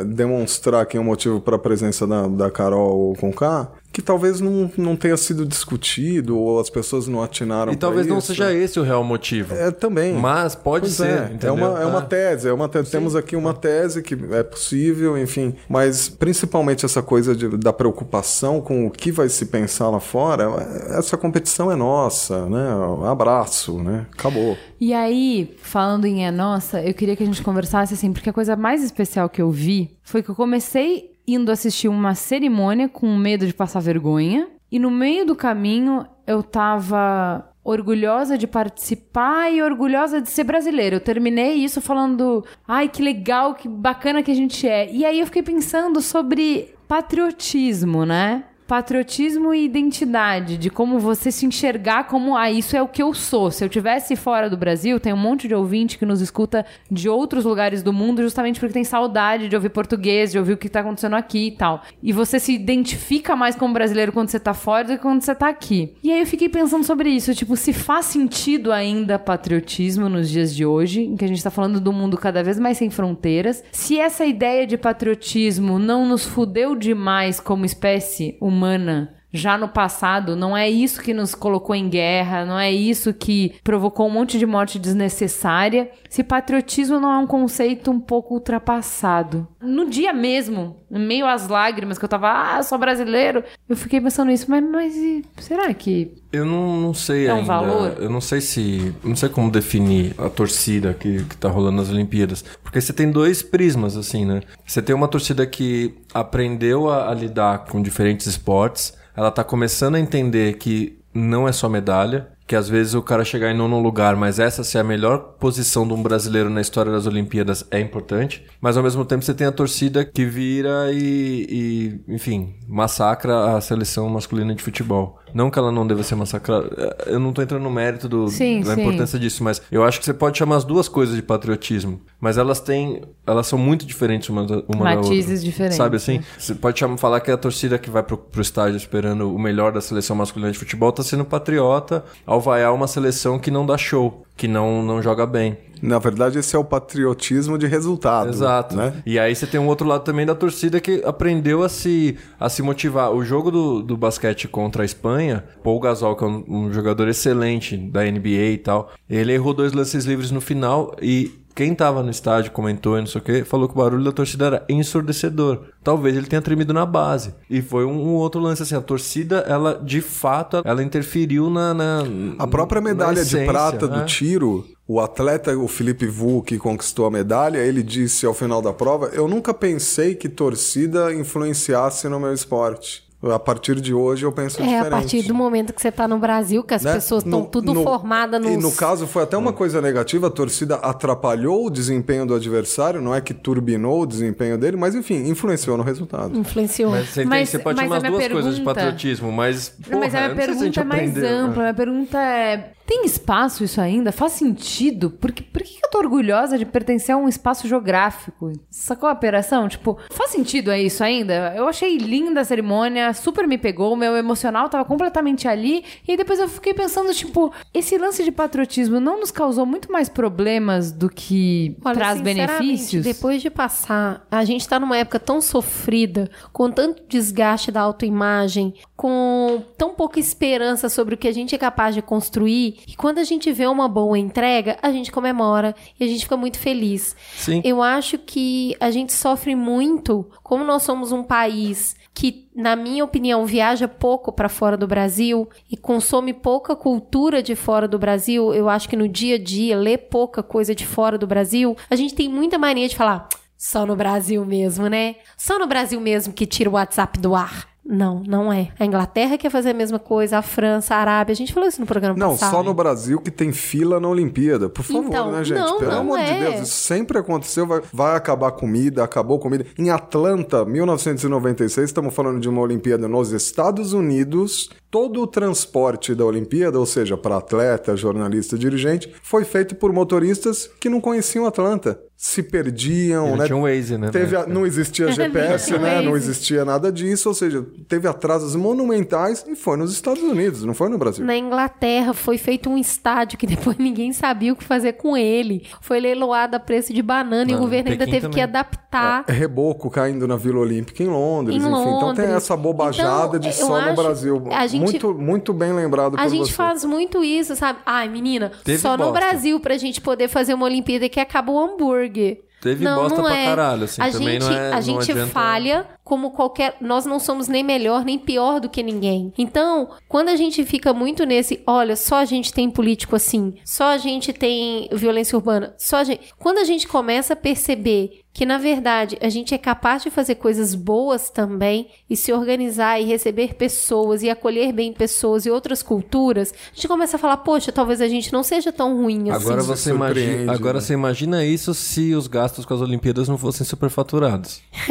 é, demonstrar aqui um motivo para a presença da, da Carol Conká, que talvez não, não tenha sido discutido ou as pessoas não atinaram E talvez pra não isso. seja esse o real motivo. É, também. Mas pode Pois ser. é, é uma, é uma Ah. tese, é uma te- temos aqui uma tese que é possível, enfim, mas principalmente essa coisa de- da preocupação com o que vai se pensar lá fora, essa competição é nossa, né? Abraço, né? Acabou. E aí, falando em é nossa, eu queria que a gente conversasse assim, porque a coisa mais especial que eu vi foi que eu comecei indo assistir uma cerimônia com medo de passar vergonha, e no meio do caminho eu tava orgulhosa de participar e orgulhosa de ser brasileira. Eu terminei isso falando, ai, que legal, que bacana que a gente é. E aí eu fiquei pensando sobre patriotismo, né? Patriotismo e identidade, de como você se enxergar como, ah, isso é o que eu sou. Se eu tivesse fora do Brasil, tem um monte de ouvinte que nos escuta de outros lugares do mundo, justamente porque tem saudade de ouvir português, de ouvir o que tá acontecendo aqui e tal. E você se identifica mais como brasileiro quando você tá fora do que quando você tá aqui. E aí eu fiquei pensando sobre isso, tipo, se faz sentido ainda patriotismo nos dias de hoje, em que a gente tá falando do mundo cada vez mais sem fronteiras, se essa ideia de patriotismo não nos fudeu demais como espécie humana humana já no passado, não é isso que nos colocou em guerra, não é isso que provocou um monte de morte desnecessária. Se patriotismo não é um conceito um pouco ultrapassado. No dia mesmo, meio às lágrimas que eu tava, ah, sou brasileiro, eu fiquei pensando nisso, mas, mas e será que Eu não, não sei É um ainda. valor? Eu não sei se. Não sei como definir a torcida que, que tá rolando nas Olimpíadas. Porque você tem dois prismas, assim, né? Você tem uma torcida que aprendeu a, a lidar com diferentes esportes. Ela tá começando a entender que não é só medalha. que às vezes o cara chegar em nono lugar, mas essa ser a melhor posição de um brasileiro na história das Olimpíadas é importante. Mas ao mesmo tempo você tem a torcida que vira e, e enfim, massacra a seleção masculina de futebol. Não que ela não deva ser massacrada. Eu não tô entrando no mérito do, Sim, da sim. importância disso, mas eu acho que você pode chamar as duas coisas de patriotismo. Mas elas têm. Elas são muito diferentes uma da, uma da outra. Matizes diferentes, Sabe assim? né? Você pode chamar, falar que a torcida que vai pro, pro estádio esperando o melhor da seleção masculina de futebol tá sendo patriota ao vaiar uma seleção que não dá show, que não, não joga bem. Na verdade, esse é o patriotismo de resultado. Exato. Né? E aí você tem um outro lado também da torcida que aprendeu a se, a se motivar. O jogo do, do basquete contra a Espanha, Paul Gasol, que é um, um jogador excelente da NBA e tal, ele errou dois lances livres no final e quem tava no estádio comentou e não sei o que, falou que o barulho da torcida era ensurdecedor. Talvez ele tenha tremido na base. E foi um, um outro lance assim, a torcida, ela de fato, ela interferiu na... na A própria medalha de essência, prata né? do tiro, o atleta, o Felipe Vu, que conquistou a medalha, ele disse ao final da prova: Eu nunca pensei que torcida influenciasse no meu esporte. A partir de hoje eu penso É, diferente. a partir do momento que você tá no Brasil, que as né? pessoas estão tudo no- formadas nos... E no caso foi até uma coisa negativa, a torcida atrapalhou o desempenho do adversário, não é que turbinou o desempenho dele, mas enfim, influenciou no resultado. Influenciou. Mas você, tem- Mas- você pode mas chamar as minha duas coisas de pergunta- patriotismo, mas. Não, mas porra, a eu minha não sei se a gente pergunta é mais aprendeu, né? ampla. A minha pergunta é: tem espaço isso ainda? Faz sentido? Por que, por que eu tô orgulhosa de pertencer a um espaço geográfico? Sacou a operação? Tipo, faz sentido é isso ainda? Eu achei linda a cerimônia, super me pegou, meu emocional tava completamente ali. E aí depois eu fiquei pensando, tipo, esse lance de patriotismo não nos causou muito mais problemas do que Olha, traz benefícios? Depois de passar, a gente tá numa época tão sofrida, com tanto desgaste da autoimagem, com tão pouca esperança sobre o que a gente é capaz de construir, e quando a gente vê uma boa entrega, a gente comemora e a gente fica muito feliz. Sim. Eu acho que a gente sofre muito, como nós somos um país que, na minha opinião, viaja pouco para fora do Brasil e consome pouca cultura de fora do Brasil. Eu acho que no dia a dia lê pouca coisa de fora do Brasil. A gente tem muita mania de falar só no Brasil mesmo, né? Só no Brasil mesmo que tira o WhatsApp do ar. Não, não é. A Inglaterra quer fazer a mesma coisa, a França, a Arábia. A gente falou isso no programa Não, passado. só no Brasil que tem fila na Olimpíada. Por favor, Então, né, gente? não, Pelo não amor de é. Deus, isso sempre aconteceu. Vai, vai acabar comida, acabou comida. Em Atlanta, 1996, estamos falando de uma Olimpíada nos Estados Unidos. Todo o transporte da Olimpíada, ou seja, para atleta, jornalista, dirigente, foi feito por motoristas que não conheciam Atlanta. Se perdiam, E não né? tinha um Waze, né, Teve na a- não existia GPS, né? Não existia nada disso, ou seja, teve atrasos monumentais e foi nos Estados Unidos, não foi no Brasil. Na Inglaterra foi feito um estádio que depois ninguém sabia o que fazer com ele. Foi leiloado a preço de banana e Ah, o governo ainda teve que também. adaptar. É reboco caindo na Vila Olímpica em Londres, Em enfim. Então tem Londres. essa bobajada Então, de só no Brasil. a gente- muito, muito bem lembrado A gente você. faz muito isso, sabe? Ai, menina, Teve só no bosta. Brasil pra gente poder fazer uma Olimpíada que acaba o hambúrguer. Teve não, bosta não pra é. caralho, assim, a também gente, não é- a gente adianta- falha como qualquer. Nós não somos nem melhor nem pior do que ninguém. Então, quando a gente fica muito nesse, olha, só a gente tem político assim, só a gente tem violência urbana, só a gente. Quando a gente começa a perceber que na verdade a gente é capaz de fazer coisas boas também e se organizar e receber pessoas e acolher bem pessoas e outras culturas, a gente começa a falar, poxa, talvez a gente não seja tão ruim assim. Agora você, imagina, agora né? você imagina isso se os gastos com as Olimpíadas não fossem superfaturados.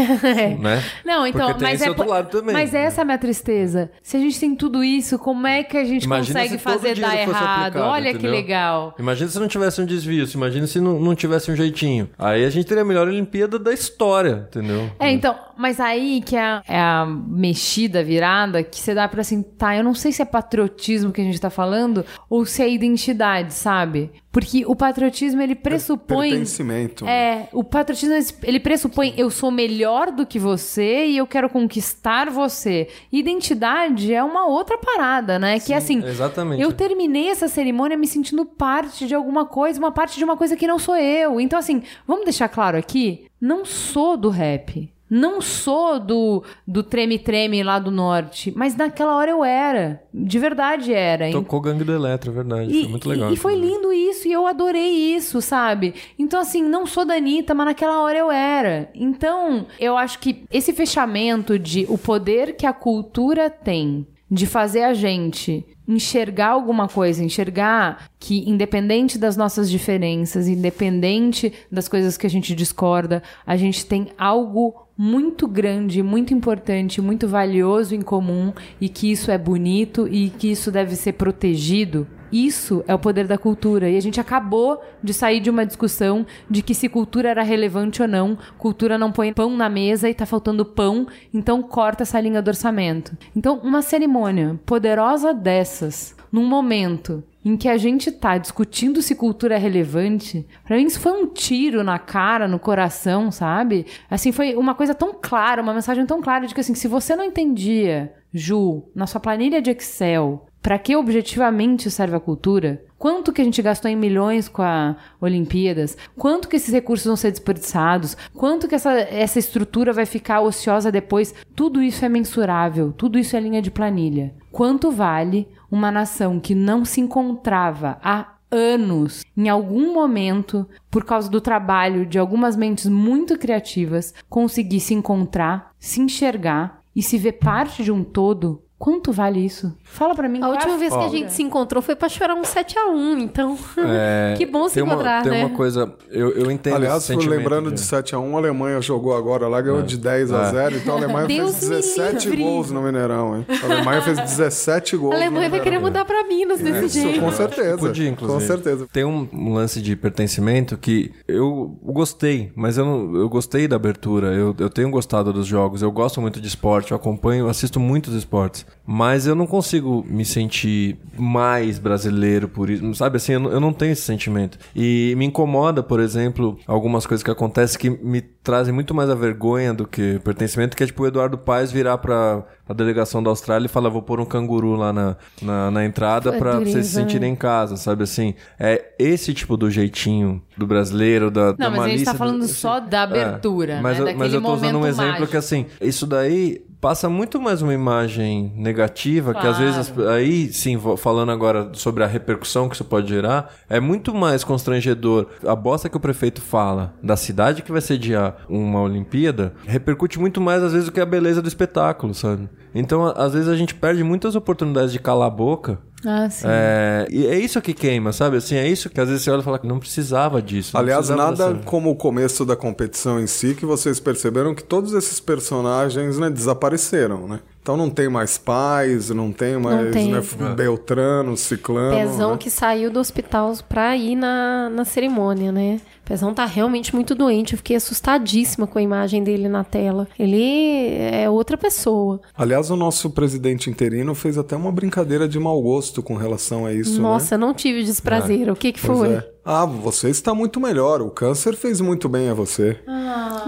né? Não, então, Porque tem mas esse é outro po- lado também. Mas essa é a minha tristeza. Se a gente tem tudo isso, como é que a gente Imagina consegue fazer dar errado? aplicado, Olha que entendeu? legal. Imagina se não tivesse um desvio, se imagina se não, não tivesse um jeitinho. Aí a gente teria melhor Olimpíada da história, entendeu? É, então, mas aí que é a, é a mexida, virada, que você dá pra assim, tá, eu não sei se é patriotismo que a gente tá falando ou se é identidade, sabe? Porque o patriotismo, ele pressupõe... Pertencimento. né? É, o patriotismo, ele pressupõe eu sou melhor do que você e eu quero conquistar você. Identidade é uma outra parada, né? que é assim, exatamente. eu terminei essa cerimônia me sentindo parte de alguma coisa, uma parte de uma coisa que não sou eu. Então, assim, vamos deixar claro aqui, não sou do rap. Não sou do do treme-treme lá do norte, mas naquela hora eu era. De verdade era. Tocou Gangue do Eletro, é verdade. E, foi muito legal. e foi lindo isso, e eu adorei isso, sabe? Então, assim, não sou da Anitta, mas naquela hora eu era. Então, eu acho que esse fechamento de o poder que a cultura tem de fazer a gente enxergar alguma coisa, enxergar que independente das nossas diferenças, independente das coisas que a gente discorda, a gente tem algo muito grande, muito importante, muito valioso em comum e que isso é bonito e que isso deve ser protegido. Isso é o poder da cultura. E a gente acabou de sair de uma discussão de que se cultura era relevante ou não. Cultura não põe pão na mesa e tá faltando pão, então corta essa linha do orçamento. Então, uma cerimônia poderosa dessas, num momento em que a gente tá discutindo se cultura é relevante, pra mim isso foi um tiro na cara, no coração, sabe? Assim, foi uma coisa tão clara, uma mensagem tão clara de que assim, se você não entendia, Ju, na sua planilha de Excel, para que objetivamente serve a cultura? Quanto que a gente gastou em milhões com a Olimpíadas? Quanto que esses recursos vão ser desperdiçados? Quanto que essa, essa estrutura vai ficar ociosa depois? Tudo isso é mensurável, tudo isso é linha de planilha. Quanto vale uma nação que não se encontrava há anos, em algum momento, por causa do trabalho de algumas mentes muito criativas, conseguir se encontrar, se enxergar e se ver parte de um todo Quanto vale isso? Fala pra mim. A é última vez que a gente se encontrou foi pra chorar um 7x1, então. É, que bom se tem uma- encontrar, tem né? uma coisa, eu, eu entendo Aliás, lembrando de 7x1, a Alemanha jogou agora lá, ganhou de 10 a É. 0 então a Alemanha Deus fez me 17 livre. gols no Mineirão, hein? A Alemanha fez 17 gols. A Alemanha no vai querer mudar pra Minas desse Isso, jeito. com certeza. Podia, inclusive. Com certeza. Tem um, lance de pertencimento que eu gostei, mas eu, não, eu gostei da abertura. Eu, eu tenho gostado dos jogos. Eu gosto muito de esporte, eu acompanho, assisto muitos esportes. Mas eu não consigo me sentir mais brasileiro por isso. Sabe assim, eu não, tenho esse sentimento. E me incomoda, por exemplo, algumas coisas que acontecem que me trazem muito mais a vergonha do que pertencimento, que é tipo o Eduardo Paes virar pra a delegação da Austrália e falar, vou pôr um canguru lá na, na, na entrada É pra dureza, vocês se sentirem em casa, sabe assim? É esse tipo do jeitinho do brasileiro, da, da Não, mas a gente tá malícia, falando do- só da abertura, É, mas, né? eu, mas eu tô usando um exemplo mágico. que assim, isso daí passa muito mais uma imagem negativa, que às Claro. vezes, aí sim, falando agora sobre a repercussão que isso pode gerar, é muito mais constrangedor. A bosta que o prefeito fala da cidade que vai sediar uma Olimpíada repercute muito mais às vezes do que a beleza do espetáculo, sabe? Então, às vezes a gente perde muitas oportunidades de calar a boca Ah, sim. é, e é isso que queima, sabe? Assim, é isso que às vezes você olha e fala que não precisava disso. não Aliás, precisava nada dessa- como o começo da competição em si, que vocês perceberam que todos esses personagens né, desapareceram, né? Então não tem mais pais, não tem mais tem. né, É. Beltrano, Ciclano. Pezão né? que saiu do hospital pra ir na, na cerimônia, né? Pezão tá realmente muito doente. Eu fiquei assustadíssima com a imagem dele na tela. Ele é outra pessoa. Aliás, o nosso presidente interino fez até uma brincadeira de mau gosto com relação a isso, né? Nossa, não tive desprazer. O que que foi? É. Ah, você está muito melhor. O câncer fez muito bem a você.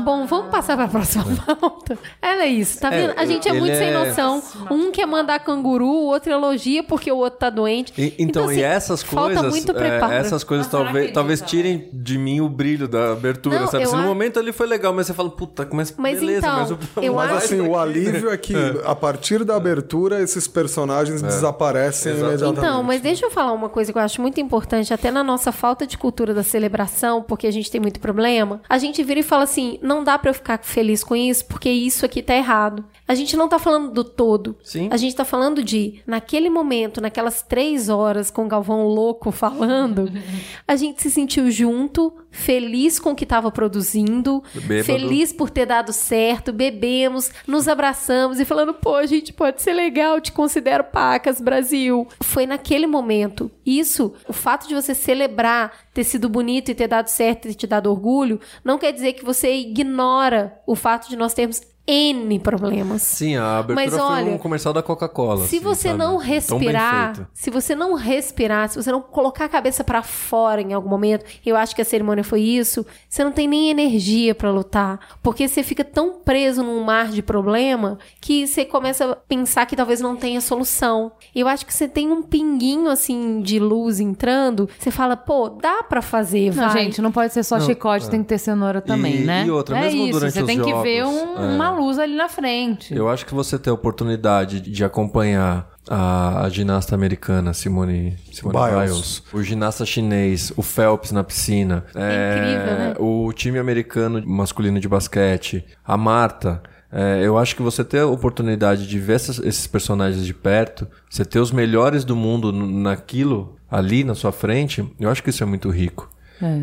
Bom, vamos passar pra próxima pauta. Era isso, tá É, vendo? A gente é muito sem é- noção. Um quer mandar canguru, o outro elogia porque o outro tá doente. E- então, assim, e essas falta coisas, muito é, preparo. essas coisas talvez, talvez tirem de mim o brilho da abertura, Não, sabe? eu Se no a- momento ali foi legal, mas você fala, puta, mas, Mas beleza, então, mas o eu Mas acho- assim, o alívio é que a partir da abertura esses personagens desaparecem Exato. imediatamente. Então, mas deixa eu falar uma coisa que eu acho muito importante, até na nossa falta de cultura da celebração, porque a gente tem muito problema. A gente vira e fala assim: não dá pra eu ficar feliz com isso, porque isso aqui tá errado. A gente não tá falando do todo. Sim. A gente tá falando de, naquele momento, naquelas três horas com o Galvão louco falando, a gente se sentiu junto, feliz com o que tava produzindo, Bêbado. feliz por ter dado certo, bebemos, nos abraçamos e falando, pô, gente, pode ser legal, te considero pacas, Brasil. Foi naquele momento. Isso, o fato de você celebrar ter sido bonito e ter dado certo e te dado orgulho, não quer dizer que você ignora o fato de nós termos N problemas. Sim, a abertura Mas foi olha, um comercial da Coca-Cola. Se assim, você sabe? não respirar, se você não respirar, se você não colocar a cabeça pra fora em algum momento, eu acho que a cerimônia foi isso, você não tem nem energia pra lutar, porque você fica tão preso num mar de problema que você começa a pensar que talvez não tenha solução. Eu acho que você tem um pinguinho assim de luz entrando, você fala, pô, dá pra fazer, Não, vai. gente, não pode ser só chicote, tem que ter cenoura também, E- né? e outra, é mesmo isso, durante você os tem que ver jogos, um- é. uma luz ali na frente. Eu acho que você ter a oportunidade de acompanhar a, a ginasta americana Simone, Simone Biles. Biles. o ginasta chinês, o Phelps na piscina, É incrível, né? o time americano masculino de basquete, a Marta. É, eu acho que você ter a oportunidade de ver essas- esses personagens de perto, você ter os melhores do mundo naquilo ali na sua frente, eu acho que isso é muito rico.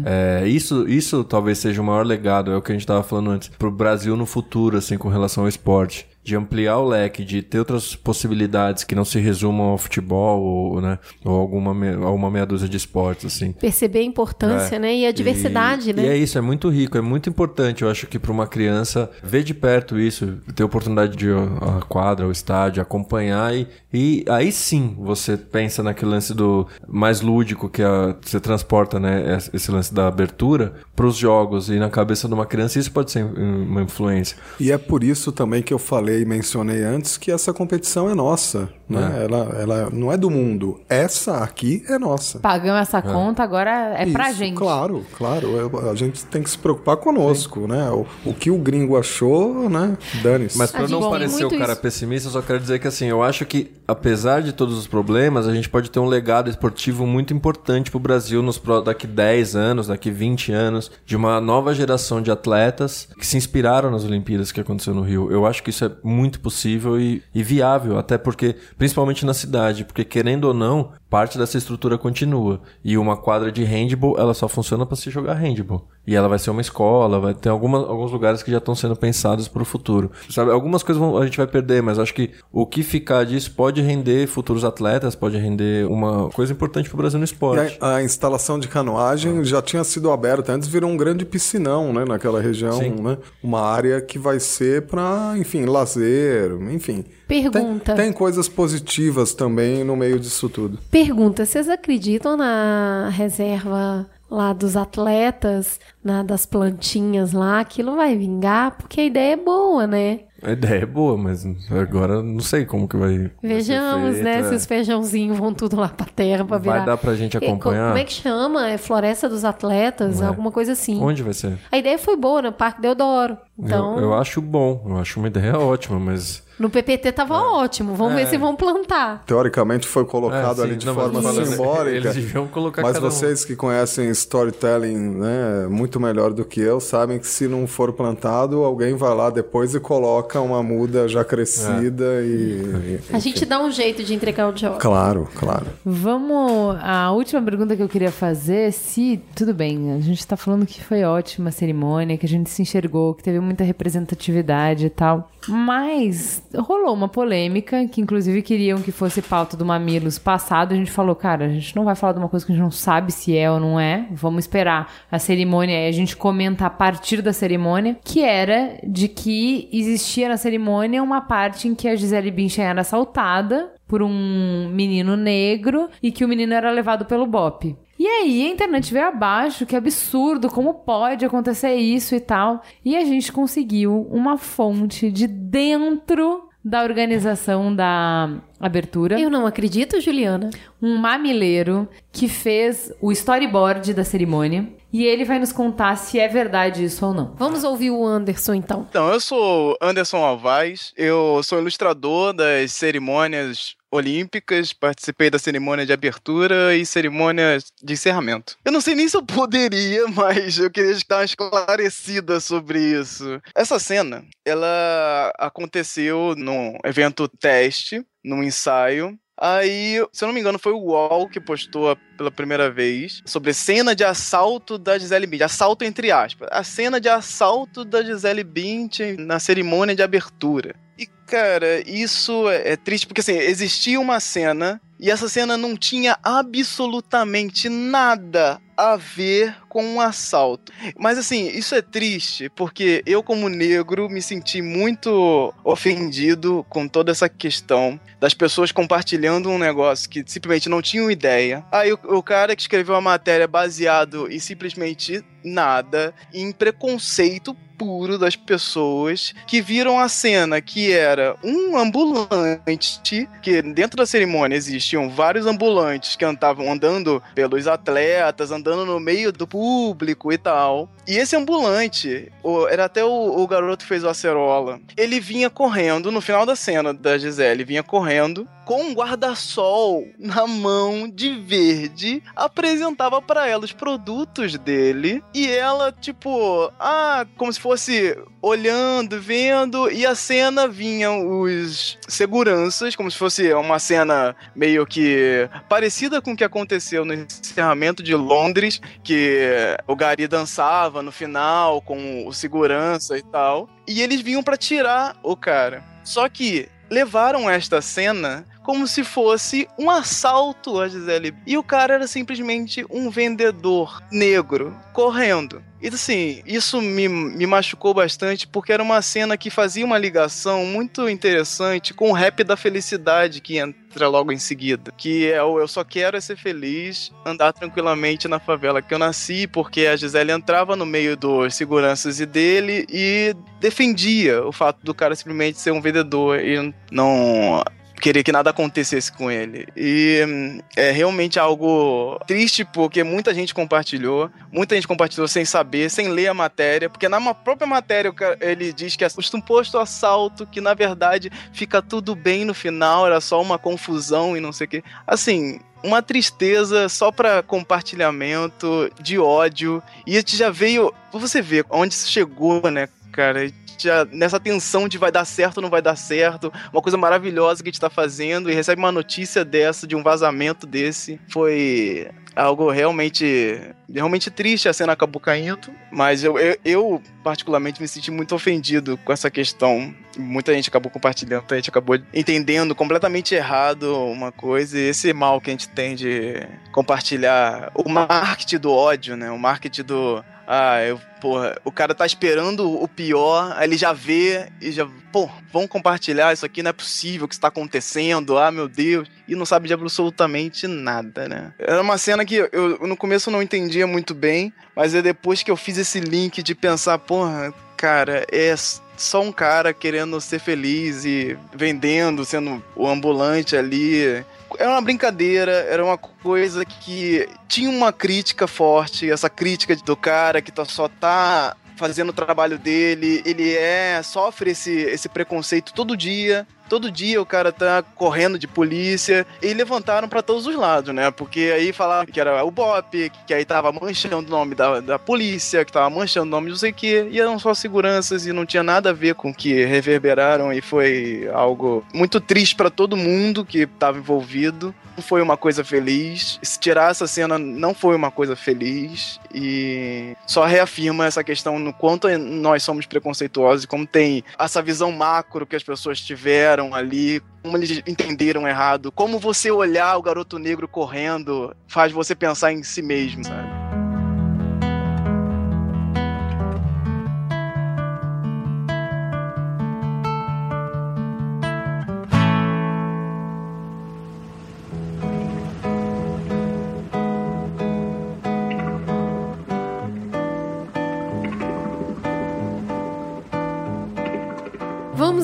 É, isso, isso talvez seja o maior legado, é o que a gente estava falando antes, pro Brasil no futuro, assim, com relação ao esporte. De ampliar o leque, de ter outras possibilidades que não se resumam ao futebol ou, né, ou alguma, me- a uma meia dúzia de esportes, assim. Perceber a importância, É. né? E a diversidade, E- né? E é isso, é muito rico, é muito importante, eu acho que para uma criança ver de perto isso, ter a oportunidade de ir à quadra, ao estádio, acompanhar e, e aí sim você pensa naquele lance do mais lúdico que a, você transporta, né, esse- lance da abertura para os jogos e na cabeça de uma criança isso pode ser um- uma influência. E é por isso também que eu falei e mencionei antes que essa competição é nossa. Né? Ela, ela não é do mundo. Essa aqui é nossa. Pagamos essa conta, agora é pra Isso, gente. Claro, claro. É- A gente tem que se preocupar conosco, né? O, o que o gringo achou, né? Dane-se. Mas para gente não parecer o cara isso. pessimista, eu só quero dizer que assim, eu acho que apesar de todos os problemas, a gente pode ter um legado esportivo muito importante pro Brasil nos daqui 10 anos, daqui 20 anos, de uma nova geração de atletas que se inspiraram nas Olimpíadas que aconteceu no Rio. Eu acho que isso é muito possível e, e viável, até porque principalmente na cidade, porque querendo ou não, parte dessa estrutura continua. E uma quadra de handball, ela só funciona para se jogar handball. E ela vai ser uma escola, vai ter alguma, alguns lugares que já estão sendo pensados para o futuro. Sabe, algumas coisas vão- a gente vai perder, mas acho que o que ficar disso pode render futuros atletas, pode render uma coisa importante para o Brasil no E esporte. a, a instalação de canoagem já tinha sido aberta antes, virou um grande piscinão, né? Naquela região, Sim. né? Uma área que vai ser para, enfim, lazer, enfim. Pergunta. Tem, tem coisas positivas também no meio disso tudo. Pergunta: vocês acreditam na reserva lá dos atletas, na, das plantinhas lá? Aquilo vai vingar? Porque a ideia é boa, né? A ideia é boa, mas agora não sei como que vai. Vejamos, feito, né? é. Se os feijãozinhos vão tudo lá pra terra pra virar. Vai dar pra gente co- acompanhar? Como é que chama? É Floresta dos Atletas? É. Alguma coisa assim. Onde vai ser? A ideia foi boa, no Parque Deodoro. Então, Eu, eu acho bom, eu acho uma ideia ótima, mas. No PPT tava ótimo. Vamos ver É. se vão plantar. Teoricamente foi colocado É, ali de não, forma simbólica. Eles deviam colocar Mas cada um. vocês que conhecem storytelling né, muito melhor do que eu, sabem que se não for plantado, alguém vai lá depois e coloca uma muda já crescida É. e, e- A gente dá um jeito de entregar o jogo. Claro, claro. Vamos. A última pergunta que eu queria fazer, é se. Tudo bem, a gente tá falando que foi ótima a cerimônia, que a gente se enxergou, que teve muita representatividade e tal. Mas rolou uma polêmica, que inclusive queriam que fosse pauta do Mamilos passado. A gente falou, cara, a gente não vai falar de uma coisa que a gente não sabe se é ou não é. Vamos esperar a cerimônia e a gente comenta a partir da cerimônia, que era de que existia na cerimônia uma parte em que a Gisele Bündchen era assaltada por um menino negro e que o menino era levado pelo BOP. E aí a internet veio abaixo, que absurdo, como pode acontecer isso e tal. E a gente conseguiu uma fonte de dentro da organização da abertura, Eu não acredito, Juliana. um mamileiro que fez o storyboard da cerimônia. E ele vai nos contar se é verdade isso ou não. Vamos ouvir o Anderson, então. Então, eu sou Anderson Alvaz, eu sou ilustrador das cerimônias olímpicas, participei da cerimônia de abertura e cerimônia de encerramento. Eu não sei nem se eu poderia, mas eu queria uma esclarecida sobre isso. Essa cena, ela aconteceu num evento teste, num ensaio, Aí, se eu não me engano, foi o UOL que postou pela primeira vez sobre cena de assalto da Gisele Bündchen. Assalto entre aspas. A cena de assalto da Gisele Bündchen na cerimônia de abertura. E, cara, isso é, é triste porque, assim, existia uma cena e essa cena não tinha absolutamente nada a ver com um assalto. Mas assim, isso é triste porque eu, como negro, me senti muito ofendido com toda essa questão das pessoas compartilhando um negócio que simplesmente não tinham ideia. Aí o, o cara que escreveu a matéria baseado em simplesmente nada, em preconceito puro das pessoas que viram a cena que era um ambulante, que dentro da cerimônia existiam vários ambulantes que andavam andando pelos atletas, andando no meio do público e tal. E esse ambulante, era até o, o garoto que fez o acerola, ele vinha correndo, no final da cena da Gisele, vinha correndo com um guarda-sol na mão de verde, apresentava para ela os produtos dele. E ela, tipo, ah, como se fosse olhando, vendo, e a cena vinham os seguranças, como se fosse uma cena meio que parecida com o que aconteceu no encerramento de Londres, que o Gary dançava no final com o segurança e tal, e eles vinham para tirar o cara. Só que levaram esta cena como se fosse um assalto a Gisele. E o cara era simplesmente um vendedor negro correndo. E assim, isso me, me machucou bastante porque era uma cena que fazia uma ligação muito interessante com o rap da felicidade que entra logo em seguida. Que é o Eu Só Quero é Ser Feliz, andar tranquilamente na favela que eu nasci, porque a Gisele entrava no meio dos seguranças e dele e defendia o fato do cara simplesmente ser um vendedor e não querer que nada acontecesse com ele. E hum, é realmente algo triste porque muita gente compartilhou, muita gente compartilhou sem saber, sem ler a matéria, porque na própria matéria ele diz que é um suposto assalto, que na verdade fica tudo bem no final, era só uma confusão e não sei o que. Assim, uma tristeza só para compartilhamento de ódio. E já veio. Você vê onde isso chegou, né, cara? já nessa tensão de vai dar certo ou não vai dar certo, uma coisa maravilhosa que a gente tá fazendo e recebe uma notícia dessa, de um vazamento desse. Foi algo realmente realmente triste a cena acabou caindo, mas eu, eu, eu, particularmente me senti muito ofendido com essa questão. Muita gente acabou compartilhando, muita gente acabou entendendo completamente errado uma coisa e esse mal que a gente tem de compartilhar o marketing do ódio, né? O marketing do ah, eu, porra, o cara tá esperando o pior, aí ele já vê e já, pô, vão compartilhar, isso aqui não é possível, o que está acontecendo, ah, meu Deus, e não sabe de absolutamente nada, né? Era uma cena que eu, no começo não entendia muito bem, mas é depois que eu fiz esse link de pensar, porra, cara, é só um cara querendo ser feliz e vendendo, sendo o ambulante ali, era uma brincadeira, era uma coisa que tinha uma crítica forte, essa crítica do cara que tá, só tá fazendo o trabalho dele, ele é sofre esse, esse preconceito todo dia. Todo dia o cara tá correndo de polícia e levantaram para todos os lados, né? Porque aí falaram que era o BOP, que aí tava manchando o nome da, da polícia, que tava manchando o nome de não sei o que, e eram só seguranças e não tinha nada a ver com o que reverberaram e foi algo muito triste para todo mundo que tava envolvido. Não foi uma coisa feliz. Se tirar essa cena, não foi uma coisa feliz e só reafirma essa questão no quanto nós somos preconceituosos e como tem essa visão macro que as pessoas tiveram ali, como eles entenderam errado, como você olhar o garoto negro correndo faz você pensar em si mesmo, sabe?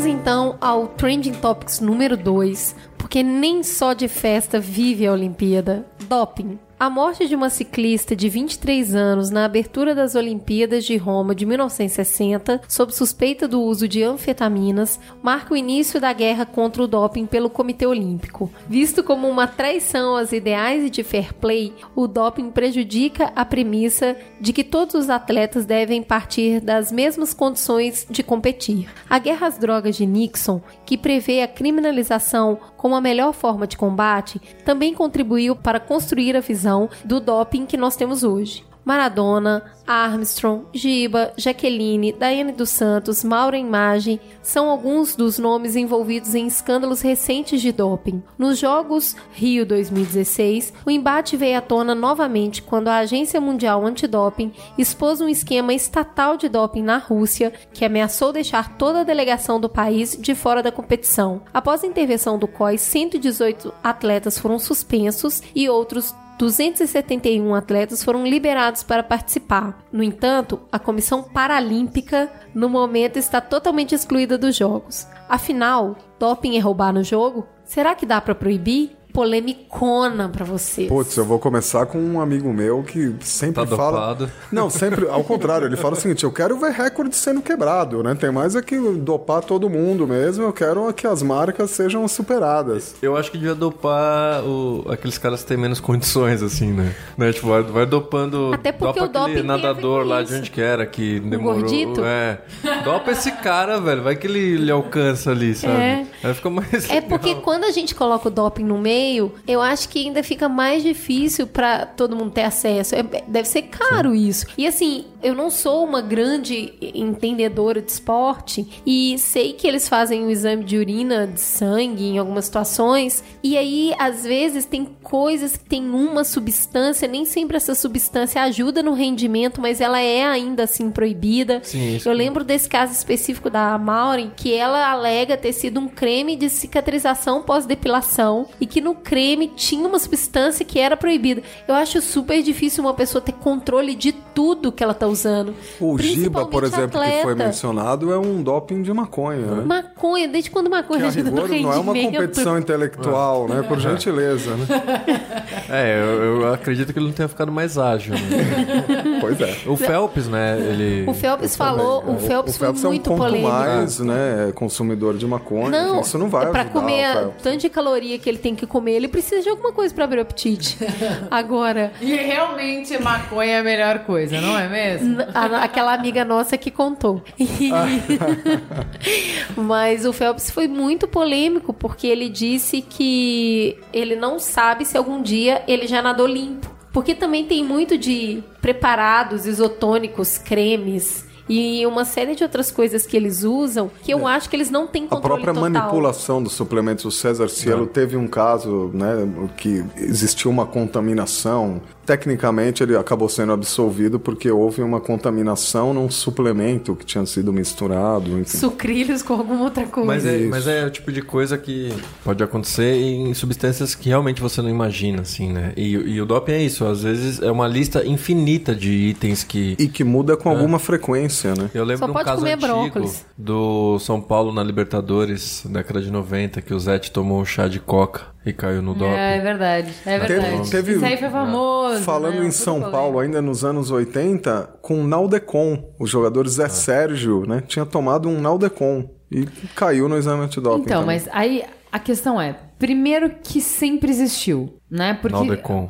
Então ao Trending Topics número 2, porque nem só de festa vive a Olimpíada. Doping. A morte de uma ciclista de 23 anos na abertura das Olimpíadas de Roma de 1960, sob suspeita do uso de anfetaminas, marca o início da guerra contra o doping pelo Comitê Olímpico. Visto como uma traição aos ideais de fair play, o doping prejudica a premissa de que todos os atletas devem partir das mesmas condições de competir. A guerra às drogas de Nixon, que prevê a criminalização como a melhor forma de combate, também contribuiu para construir a visão do doping que nós temos hoje. Maradona, Armstrong, Giba, Jaqueline, Daiane dos Santos, Maura Imagem são alguns dos nomes envolvidos em escândalos recentes de doping. Nos Jogos Rio 2016, o embate veio à tona novamente quando a Agência Mundial Antidoping expôs um esquema estatal de doping na Rússia que ameaçou deixar toda a delegação do país de fora da competição. Após a intervenção do COI, 118 atletas foram suspensos e outros 271 atletas foram liberados para participar. No entanto, a Comissão Paralímpica no momento está totalmente excluída dos jogos. Afinal, doping é roubar no jogo? Será que dá para proibir? Polemicona pra vocês. Putz, eu vou começar com um amigo meu que sempre Tá fala. dopado. Não, sempre, ao contrário, ele fala o seguinte: eu quero ver recorde sendo quebrado, né? Tem mais é que dopar todo mundo mesmo, eu quero que as marcas sejam superadas. Eu acho que devia dopar o- aqueles caras que têm menos condições, assim, né? né? Tipo, vai, vai dopando. Até porque dopa o doping nadador lá de onde que era, que demorou. gordito? É. Dopa esse cara, velho. Vai que ele, ele alcança ali, sabe? É. Aí fica mais. É porque quando a gente coloca o doping no meio, eu acho que ainda fica mais difícil pra todo mundo ter acesso. É- deve ser caro isso. E assim, eu não sou uma grande entendedora de esporte e sei que eles fazem o exame de urina, de sangue em algumas situações. E aí, às vezes, tem coisas que tem uma substância, nem sempre essa substância ajuda no rendimento, mas ela é ainda assim proibida. Sim, eu lembro desse caso específico da Maureen, que ela alega ter sido um creme de cicatrização pós-depilação e que no creme tinha uma substância que era proibida. Eu acho super difícil uma pessoa ter controle de tudo que ela tá usando. O Giba, por exemplo, que foi atleta. mencionado, é um doping de maconha, né? Maconha, desde quando maconha Que a rigor não é uma competição intelectual, né? Por gentileza, né? É, eu, eu acredito que ele não tenha ficado mais ágil. Né? Pois é. O Phelps, né? Ele. O Phelps falou, o Phelps, o Phelps foi muito é um ponto polêmico. mais, né? Consumidor de maconha. Não, isso não vai pra ajudar comer o a- tanto de caloria que ele tem que comer, ele precisa de alguma coisa pra abrir o apetite. Agora, E realmente maconha é a melhor coisa, não é mesmo? A- aquela amiga nossa que contou. E- Mas o Phelps foi muito polêmico porque ele disse que ele não sabe se algum dia ele já nadou limpo. Porque também tem muito de preparados isotônicos, cremes e uma série de outras coisas que eles usam que eu acho que eles não têm A controle própria total. manipulação dos suplementos, o César Cielo teve um caso, né, que existiu uma contaminação. Tecnicamente ele acabou sendo absolvido porque houve uma contaminação num suplemento que tinha sido misturado, enfim. Sucrilhos com alguma outra coisa. Mas é, mas é o tipo de coisa que pode acontecer em substâncias que realmente você não imagina, assim, né? E, e o doping é isso, às vezes é uma lista infinita de itens que. E que muda com alguma frequência, né? Eu lembro Só de um caso comer antigo brócolis. do São Paulo na Libertadores, década de 90, que o Zete tomou um chá de coca e caiu no doping. É, é verdade, é verdade. teve- Isso aí foi famoso. Falando né? em São. Paulo, ainda nos anos 80, com Naldecon. O jogador Ah. Zé Sérgio, né, tinha tomado um Naldecon e caiu no exame antidoping. Então, também. mas aí a questão é, primeiro que sempre existiu, né? Porque Naldecon.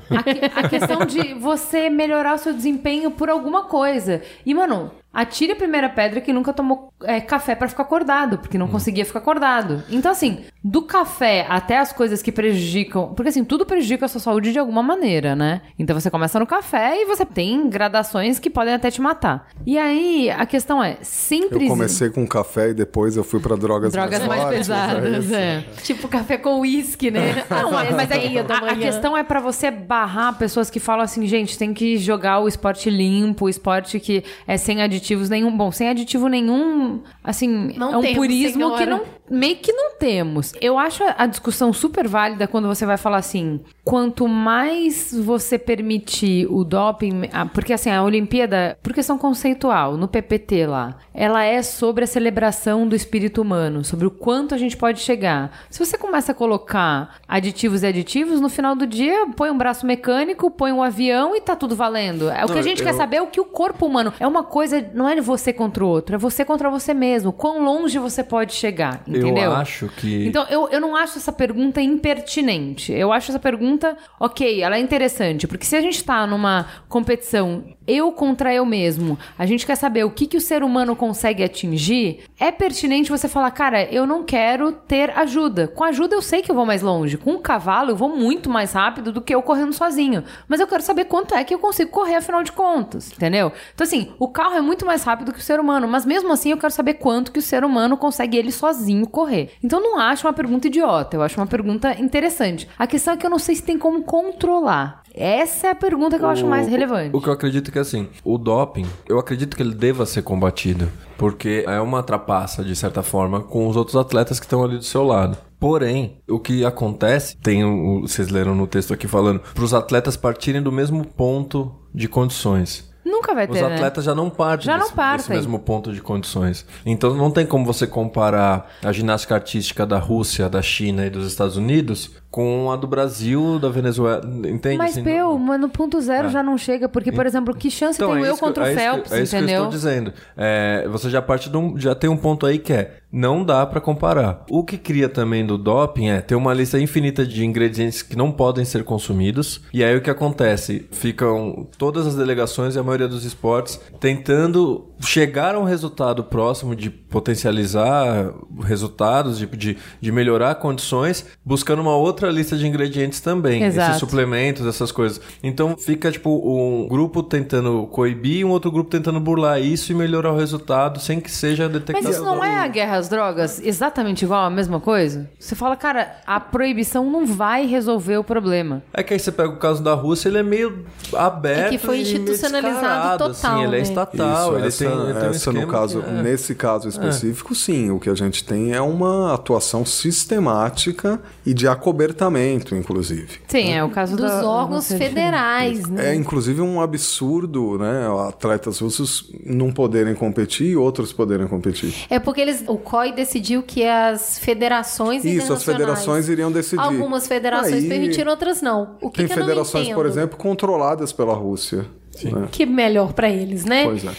a, a questão de você melhorar o seu desempenho por alguma coisa. E, mano, atire a primeira pedra que nunca tomou é, café pra ficar acordado, porque não conseguia ficar acordado. Então, assim, do café até as coisas que prejudicam. Porque, assim, tudo prejudica a sua saúde de alguma maneira, né? Então você começa no café e você tem gradações que podem até te matar. E aí, a questão é, sempre Eu comecei com café e depois eu fui pra drogas, drogas mais fortes, pesadas, isso. é. Tipo café com uísque, né? Não, Às mas é meia da a, a questão é pra você barrar pessoas que falam assim, gente, tem que jogar o esporte limpo, o esporte que é sem aditivos nenhum. Bom, sem aditivo nenhum, assim, Não é um purismo que não meio que não temos. Eu acho a discussão super válida quando você vai falar assim, quanto mais você permitir o doping, porque assim, a Olimpíada, por questão conceitual, no PPT lá, ela é sobre a celebração do espírito humano, sobre o quanto a gente pode chegar. Se você começa a colocar aditivos e aditivos, no final do dia, põe um braço mecânico, põe um avião e tá tudo valendo. É o que Não, a gente eu- quer saber é o que o corpo humano. É uma coisa, não é você contra o outro, é você contra você mesmo. Quão longe você pode chegar, entendeu? Eu acho que. Então, eu, eu não acho essa pergunta impertinente. Eu acho essa pergunta, ok, ela é interessante, porque se a gente tá numa competição eu contra eu mesmo, a gente quer saber o que, que o ser humano consegue atingir, é pertinente você falar, cara, eu não quero ter ajuda. Com ajuda eu sei que eu vou mais longe. Com o cavalo eu vou muito mais rápido do que eu correndo sozinho. Mas eu quero saber quanto é que eu consigo correr, afinal de contas, entendeu? Então, assim, o carro é muito mais rápido que o ser humano, mas mesmo assim eu quero saber quanto que o ser humano consegue ele sozinho correr. Então, não acho uma pergunta idiota, eu acho uma pergunta interessante. A questão é que eu não sei se tem como controlar. Essa é a pergunta que eu acho mais relevante. O que eu acredito que assim, o doping, eu acredito que ele deva ser combatido. Porque é uma trapaça, de certa forma, com os outros atletas que estão ali do seu lado. Porém, o que acontece, tem o, vocês leram no texto aqui falando, para os atletas partirem do mesmo ponto de condições. Nunca vai Os ter, né? atletas já não partem Já não desse, desse partem. mesmo ponto de condições. Então não tem como você comparar a ginástica artística da Rússia, da China e dos Estados Unidos com a do Brasil, da Venezuela, entende? Mas, Assim, Peu, não- mas no ponto zero É. já não chega, porque, por exemplo, que chance Então, tem é eu contra o é isso que- Phelps, é isso que eu entendeu? estou dizendo. É, você já parte de um, já tem um ponto aí que é não dá pra comparar. O que cria também do doping é ter uma lista infinita de ingredientes que não podem ser consumidos. E aí o que acontece? Ficam todas as delegações e a maioria dos esportes tentando chegar a um resultado próximo de potencializar resultados, de, de, de melhorar condições, buscando uma outra lista de ingredientes também. Exato. Esses suplementos, essas coisas. Então fica tipo um grupo tentando coibir e um outro grupo tentando burlar isso e melhorar o resultado sem que seja detectado. Mas isso não é a guerra às drogas exatamente igual, a mesma coisa? Você fala, cara, a proibição não vai resolver o problema. É que aí você pega o caso da Rússia, ele é meio aberto. É que foi e institucionalizado descarado, total, Assim, ele é né? estatal, ele essa, tem, tem um essa no caso, que é- nesse caso específico, sim. O que a gente tem é uma atuação sistemática e de acobertamento, inclusive. Sim, é o caso Dos da- órgãos Rússia é federais, né? É inclusive um absurdo, né? Atletas russos não poderem competir e outros poderem competir. É porque eles, o COI decidiu que as federações Isso, as federações iriam decidir. Algumas federações Aí- permitiram, outras não. O que, Tem que eu não federações, por exemplo, controladas pela Rússia. Né? Que melhor pra eles, né? Pois é.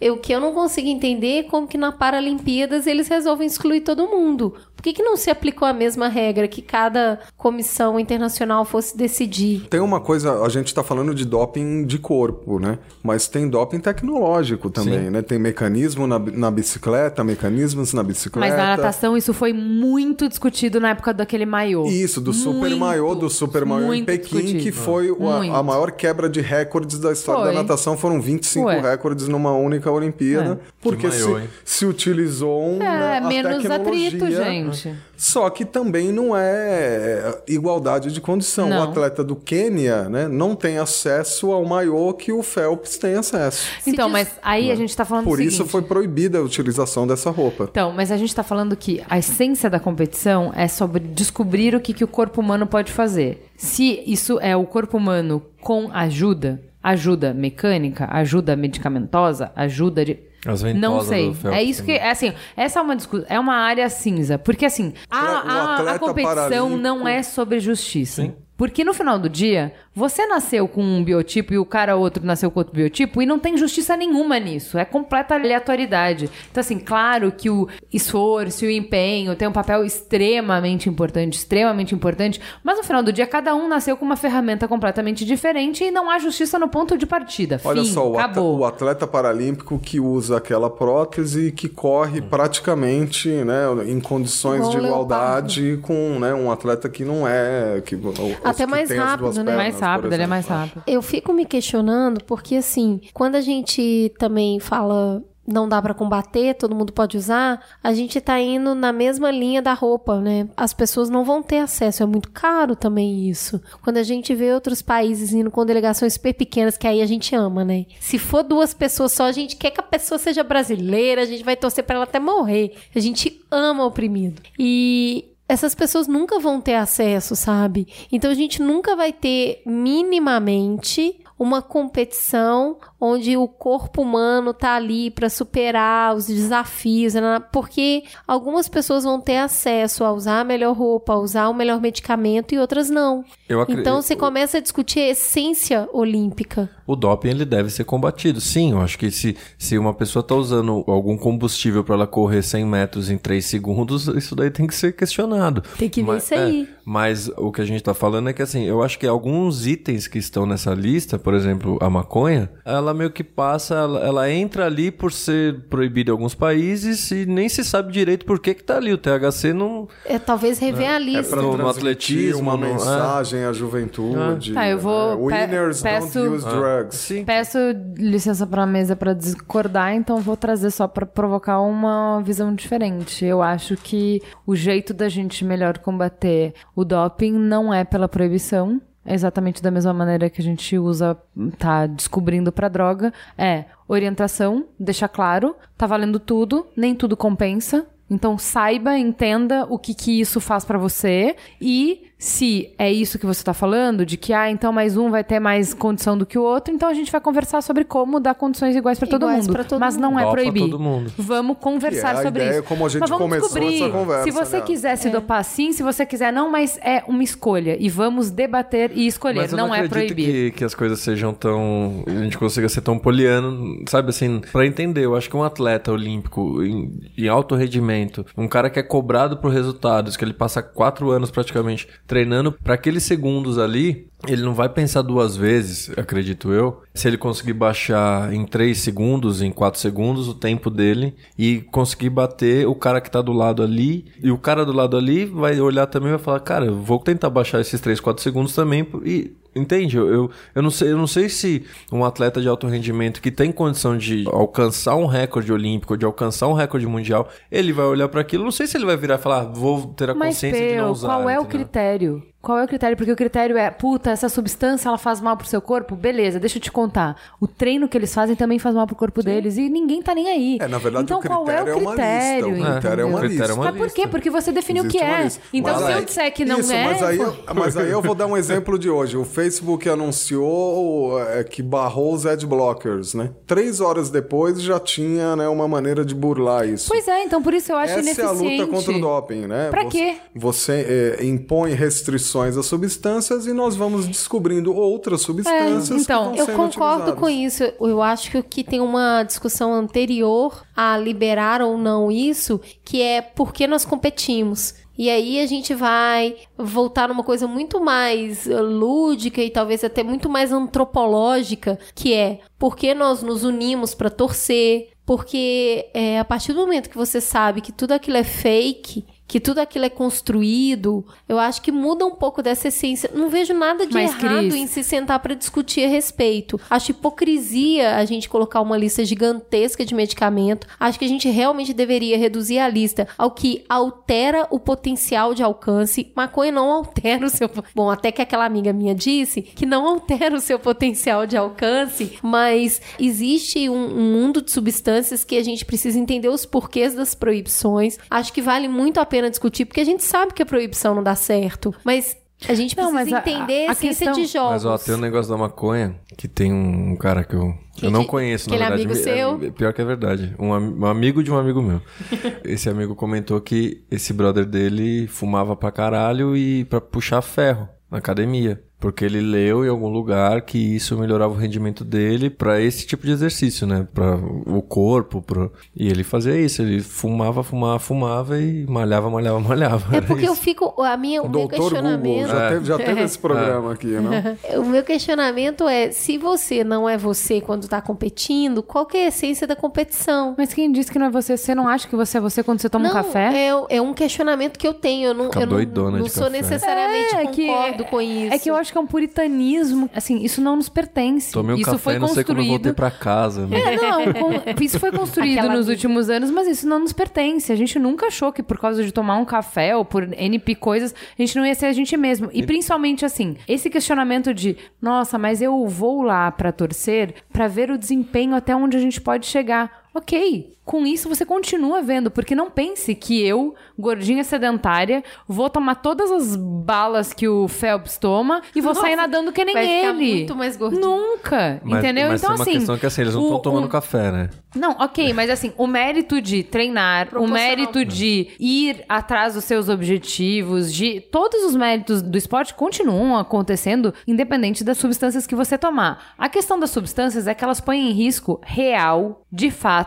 E o que eu não consigo entender é como que na Paralimpíadas eles resolvem excluir todo mundo. Por que, que não se aplicou a mesma regra que cada comissão internacional fosse decidir? Tem uma coisa, a gente está falando de doping de corpo, né? Mas tem doping tecnológico também, Sim. né? Tem mecanismo na, na bicicleta, mecanismos na bicicleta. Mas na natação isso foi muito discutido na época daquele maiô. Isso, do super Muito, maiô, do super maiô em Pequim, discutido. que foi a, a maior quebra de recordes da história Foi. da natação. Foram 25 Ué. recordes numa única Olimpíada. Porque maiô, se, se utilizou um, né, É, a menos tecnologia. atrito, gente. Só que também não é igualdade de condição. Não. O atleta do Quênia né, não tem acesso ao maiô que o Phelps tem acesso. Então, diz- mas aí a gente tá falando Por do isso seguinte. foi proibida a utilização dessa roupa. Então, mas a gente tá falando que a essência da competição é sobre descobrir o que, que o corpo humano pode fazer. Se isso é o corpo humano com ajuda, ajuda mecânica, ajuda medicamentosa, ajuda de. As Não sei. do Phelps É isso que. É assim, essa é uma discussão. É uma área cinza. Porque, assim, a, a- a competição não é sobre justiça. Porque no final do dia, você nasceu com um biotipo e o cara outro nasceu com outro biotipo e não tem justiça nenhuma nisso. É completa aleatoriedade. Então, assim, claro que o esforço e o empenho tem um papel extremamente importante, extremamente importante, mas no final do dia, cada um nasceu com uma ferramenta completamente diferente e não há justiça no ponto de partida. Olha Fim, só, o, at- acabou. o atleta paralímpico que usa aquela prótese e que corre praticamente né, em condições Igual de igualdade com né, um atleta que não é. Que, Até que mais rápido, né? pernas, mais por rápido, ele é mais rápido. Eu fico me questionando porque, assim, quando a gente também fala não dá pra combater, todo mundo pode usar, a gente tá indo na mesma linha da roupa, né? As pessoas não vão ter acesso, é muito caro também isso. Quando a gente vê outros países indo com delegações super pequenas, que aí a gente ama, né? Se for duas pessoas só, a gente quer que a pessoa seja brasileira, a gente vai torcer pra ela até morrer. A gente ama oprimido. E essas pessoas nunca vão ter acesso, sabe? Então a gente nunca vai ter minimamente uma competição onde o corpo humano tá ali para superar os desafios, né? porque algumas pessoas vão ter acesso a usar a melhor roupa, a usar o melhor medicamento e outras não. Então você começa a discutir a essência olímpica. O doping ele deve ser combatido. Sim, eu acho que se, se uma pessoa está usando algum combustível para ela correr 100 metros em 3 segundos, isso daí tem que ser questionado. Tem que ver Mas- isso aí. é, mas o que a gente tá falando é que assim, eu acho que alguns itens que estão nessa lista, por exemplo, a maconha, ela meio que passa, ela, ela entra ali por ser proibida em alguns países e nem se sabe direito por que que tá ali. O THC não... É talvez rever a É lista. para No atletismo, uma no- é. mensagem à juventude. Tá, eu vou- né? pe- Winners peço- don't use drugs. Sim. Peço licença pra mesa pra discordar, então vou trazer só pra provocar uma visão diferente. Eu acho que o jeito da gente melhor combater o doping não é pela proibição. Exatamente da mesma maneira que a gente usa, tá descobrindo pra droga. É orientação, deixar claro, tá valendo tudo, nem tudo compensa. Então saiba, entenda o que, que isso faz pra você e se é isso que você tá falando, de que, ah, então mais um vai ter mais condição do que o outro, então a gente vai conversar sobre como dar condições iguais pra todo Iguais mundo. todo mas não é proibir. todo mundo. Vamos conversar Que é a sobre ideia isso. como a gente mas vamos começou descobrir. essa conversa, se você aliás. quiser se dopar sim, se você quiser não, mas é uma escolha. E vamos debater e escolher. Mas eu não, não, é acredito proibir. que, que as coisas sejam tão. A gente consiga ser tão poliano, sabe assim, pra entender. Eu acho que um atleta olímpico em, em alto rendimento, um cara que é cobrado por resultados, que ele passa quatro anos praticamente treinando para aqueles segundos ali. Ele não vai pensar duas vezes, acredito eu, se ele conseguir baixar em 3 segundos, em 4 segundos, o tempo dele e conseguir bater o cara que tá do lado ali. E o cara do lado ali vai olhar também e vai falar: Cara, eu vou tentar baixar esses 3, 4 segundos também. E Entende? Eu, eu, eu, não sei, eu não sei se um atleta de alto rendimento que tem condição de alcançar um recorde olímpico, de alcançar um recorde mundial, ele vai olhar para aquilo. Não sei se ele vai virar e falar, "Ah, vou ter a Mas, consciência de não usar. qual é o entendeu? critério? Qual é o critério? Porque o critério é, puta, essa substância ela faz mal pro seu corpo? Beleza, deixa eu te contar. O treino que eles fazem também faz mal pro corpo deles e ninguém tá nem aí. É, na verdade, então, o critério qual é o uma critério? lista. O critério é uma O critério é lista. uma Mas por quê? Porque você definiu o que é. lista. Então, Mas se eu disser que não isso, é. Mas aí, eu, mas aí eu vou dar um exemplo de hoje. O Facebook anunciou é, que barrou os adblockers, né? Três horas depois já tinha né, uma maneira de burlar isso. Pois é, então por isso eu acho Essa é a ineficiente. luta contra o doping, né? Pra Você- quê? Você é, impõe restrições às substâncias e nós vamos descobrindo outras substâncias É, então, que Eu concordo utilizadas. com isso. Eu acho que aqui tem uma discussão anterior a liberar ou não isso, que é por que nós competimos. E aí a gente vai voltar numa coisa muito mais eh, lúdica e talvez até muito mais antropológica, que é por que nós nos unimos para torcer, porque é, a partir do momento que você sabe que tudo aquilo é fake, que tudo aquilo é construído, eu acho que muda um pouco dessa essência. Não vejo nada de Mas, errado Cris, em se sentar para discutir a respeito. Acho hipocrisia a gente colocar uma lista gigantesca de medicamento. Acho que a gente realmente deveria reduzir a lista ao que altera o potencial de alcance. Maconha não altera o seu. Bom, até que aquela amiga minha disse que não altera o seu potencial de alcance, mas existe um, um mundo de substâncias que a gente precisa entender os porquês das proibições. Acho que vale muito a pena discutir, porque a gente sabe que a proibição não dá certo, mas. A gente Não, precisa mas a- entender a, a essência questão- de jogos. Mas ó, tem um negócio da maconha que tem um cara que eu, eu não que- conheço, na aquele verdade. amigo É- seu? é pior que é verdade. Um, um amigo de um amigo meu. esse amigo comentou que esse brother dele fumava pra caralho e pra puxar ferro na academia. Porque ele leu em algum lugar que isso melhorava o rendimento dele pra esse tipo de exercício, né? Pra o corpo. Pro... E ele fazia isso. Ele fumava, fumava, fumava e malhava, malhava, malhava. É porque eu fico. A minha, O o meu doutor Google questionamento. já, teve, já teve É. esse programa aqui, né? O meu questionamento é: se você não é você quando tá competindo, qual que é a essência da competição? Mas quem disse que não é você? Você não acha que você é você quando você toma não, um café? É, é um questionamento que eu tenho. Eu não, Fica eu não, não sou café. necessariamente É, que- concordo com isso. É que eu acho que é um puritanismo. Assim, isso não nos pertence. Tomei um isso café foi não sei quando eu voltei construído. pra casa. né? É, não, com- isso foi construído Aquela nos últimos anos, mas isso não nos pertence. A gente nunca achou que por causa de tomar um café ou por NP coisas, a gente não ia ser a gente mesmo. E principalmente assim, esse questionamento de, nossa, mas eu vou lá pra torcer pra ver o desempenho até onde a gente pode chegar. Ok, com isso você continua vendo, porque não pense que eu, gordinha sedentária, vou tomar todas as balas que o Phelps toma e vou sair Nossa, nadando que nem vai ficar ele. muito mais gordinha. Nunca, Mas, entendeu? mas então tem uma assim, questão que assim, eles não estão tomando o- café, né? não, ok, mas assim, o mérito de treinar, o mérito de ir atrás dos seus objetivos, de todos os méritos do esporte continuam acontecendo, independente das substâncias que você tomar. A questão das substâncias é que elas põem em risco real, de fato,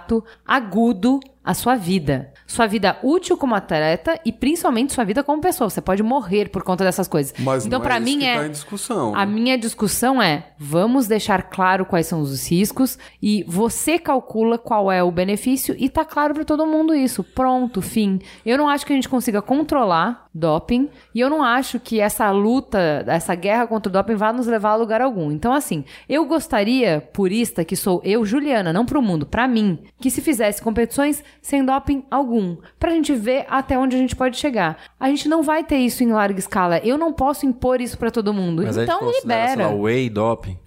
agudo, a sua vida. Sua vida útil como atleta e principalmente sua vida como pessoa. Você pode morrer por conta dessas coisas. Mas então, não é mim é. tá discussão. A né? minha discussão é: vamos deixar claro quais são os riscos e você calcula qual é o benefício e tá claro pra todo mundo isso. Pronto, fim. Eu não acho que a gente consiga controlar doping e eu não acho que essa luta, essa guerra contra o doping vá nos levar a lugar algum. Então, assim, eu gostaria, purista que sou eu, Juliana, não pro mundo, pra mim, que se fizesse competições sem doping algum, pra gente ver até onde a gente pode chegar. A gente não vai ter isso em larga escala. Eu não posso impor isso pra todo mundo. Mas a então gente considera, sei libera. lá, whey doping.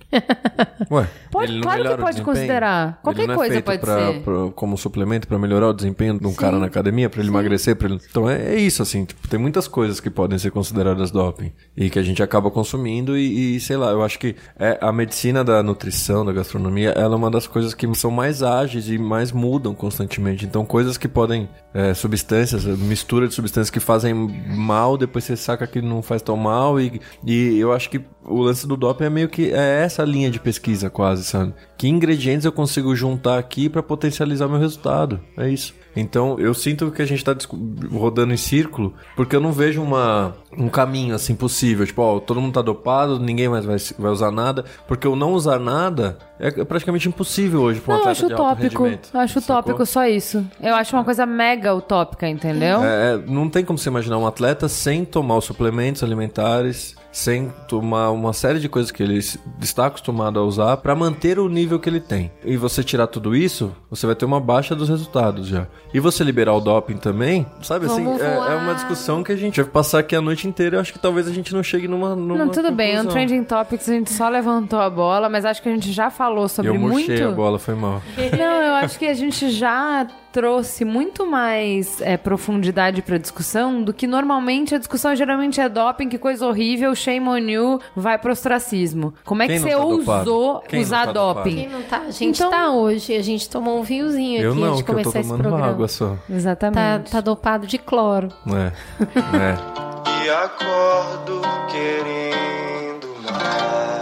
Ué, Pode- ele não claro que pode desempenho? considerar. Qualquer Ele não é coisa feito pode pra- ser. pra- como suplemento pra melhorar o desempenho de um cara na academia, pra ele emagrecer, para ele. Então é, é isso assim, tipo, tem muitas coisas que podem ser consideradas doping e que a gente acaba consumindo e, e, sei lá, eu acho que é a medicina da nutrição, da gastronomia, ela é uma das coisas que são mais ágeis e mais mudam constantemente. Então coisas que podem é, substâncias, mistura de substâncias que fazem mal, depois você saca que não faz tão mal e, e eu acho que o lance do doping é meio que é essa linha de pesquisa quase, sabe? Que ingredientes eu consigo juntar aqui pra potencializar meu resultado? É isso. Então, eu sinto que a gente tá rodando em círculo, porque eu não vejo uma, um caminho assim possível. Tipo, ó, todo mundo tá dopado, ninguém mais vai, vai usar nada. Porque o não usar nada é praticamente impossível hoje pra um Não, eu atleta acho de. Eu acho Sacou? utópico só isso. Eu acho uma coisa mega utópica, entendeu? É, é, não tem como você imaginar um atleta sem tomar os suplementos alimentares, sem tomar uma série de coisas que ele está acostumado a usar para manter o nível que ele tem. E você tirar tudo isso, você vai ter uma baixa dos resultados já. E você liberar o doping também, sabe assim, Vamos é, é voar. uma discussão que a gente vai passar aqui a noite inteira. Eu acho que talvez a gente não chegue numa. numa Não, tudo bem. No conclusão. Trending Topics a gente só levantou a bola, mas acho que a gente já falou sobre Eu murchei muito. a bola, foi mal. Não, eu acho que a gente já trouxe muito mais é, profundidade pra discussão do que normalmente a discussão geralmente é doping, que coisa horrível, shame on you, vai pro ostracismo. Como é Quem que você tá ousou usar tá doping? Quem não tá? A gente Então- tá hoje. A gente tomou um vinhozinho Eu aqui não, antes de que eu tô começar esse programa. água só. Exatamente. Tá, tá dopado de cloro. É. é. E acordo querendo mais.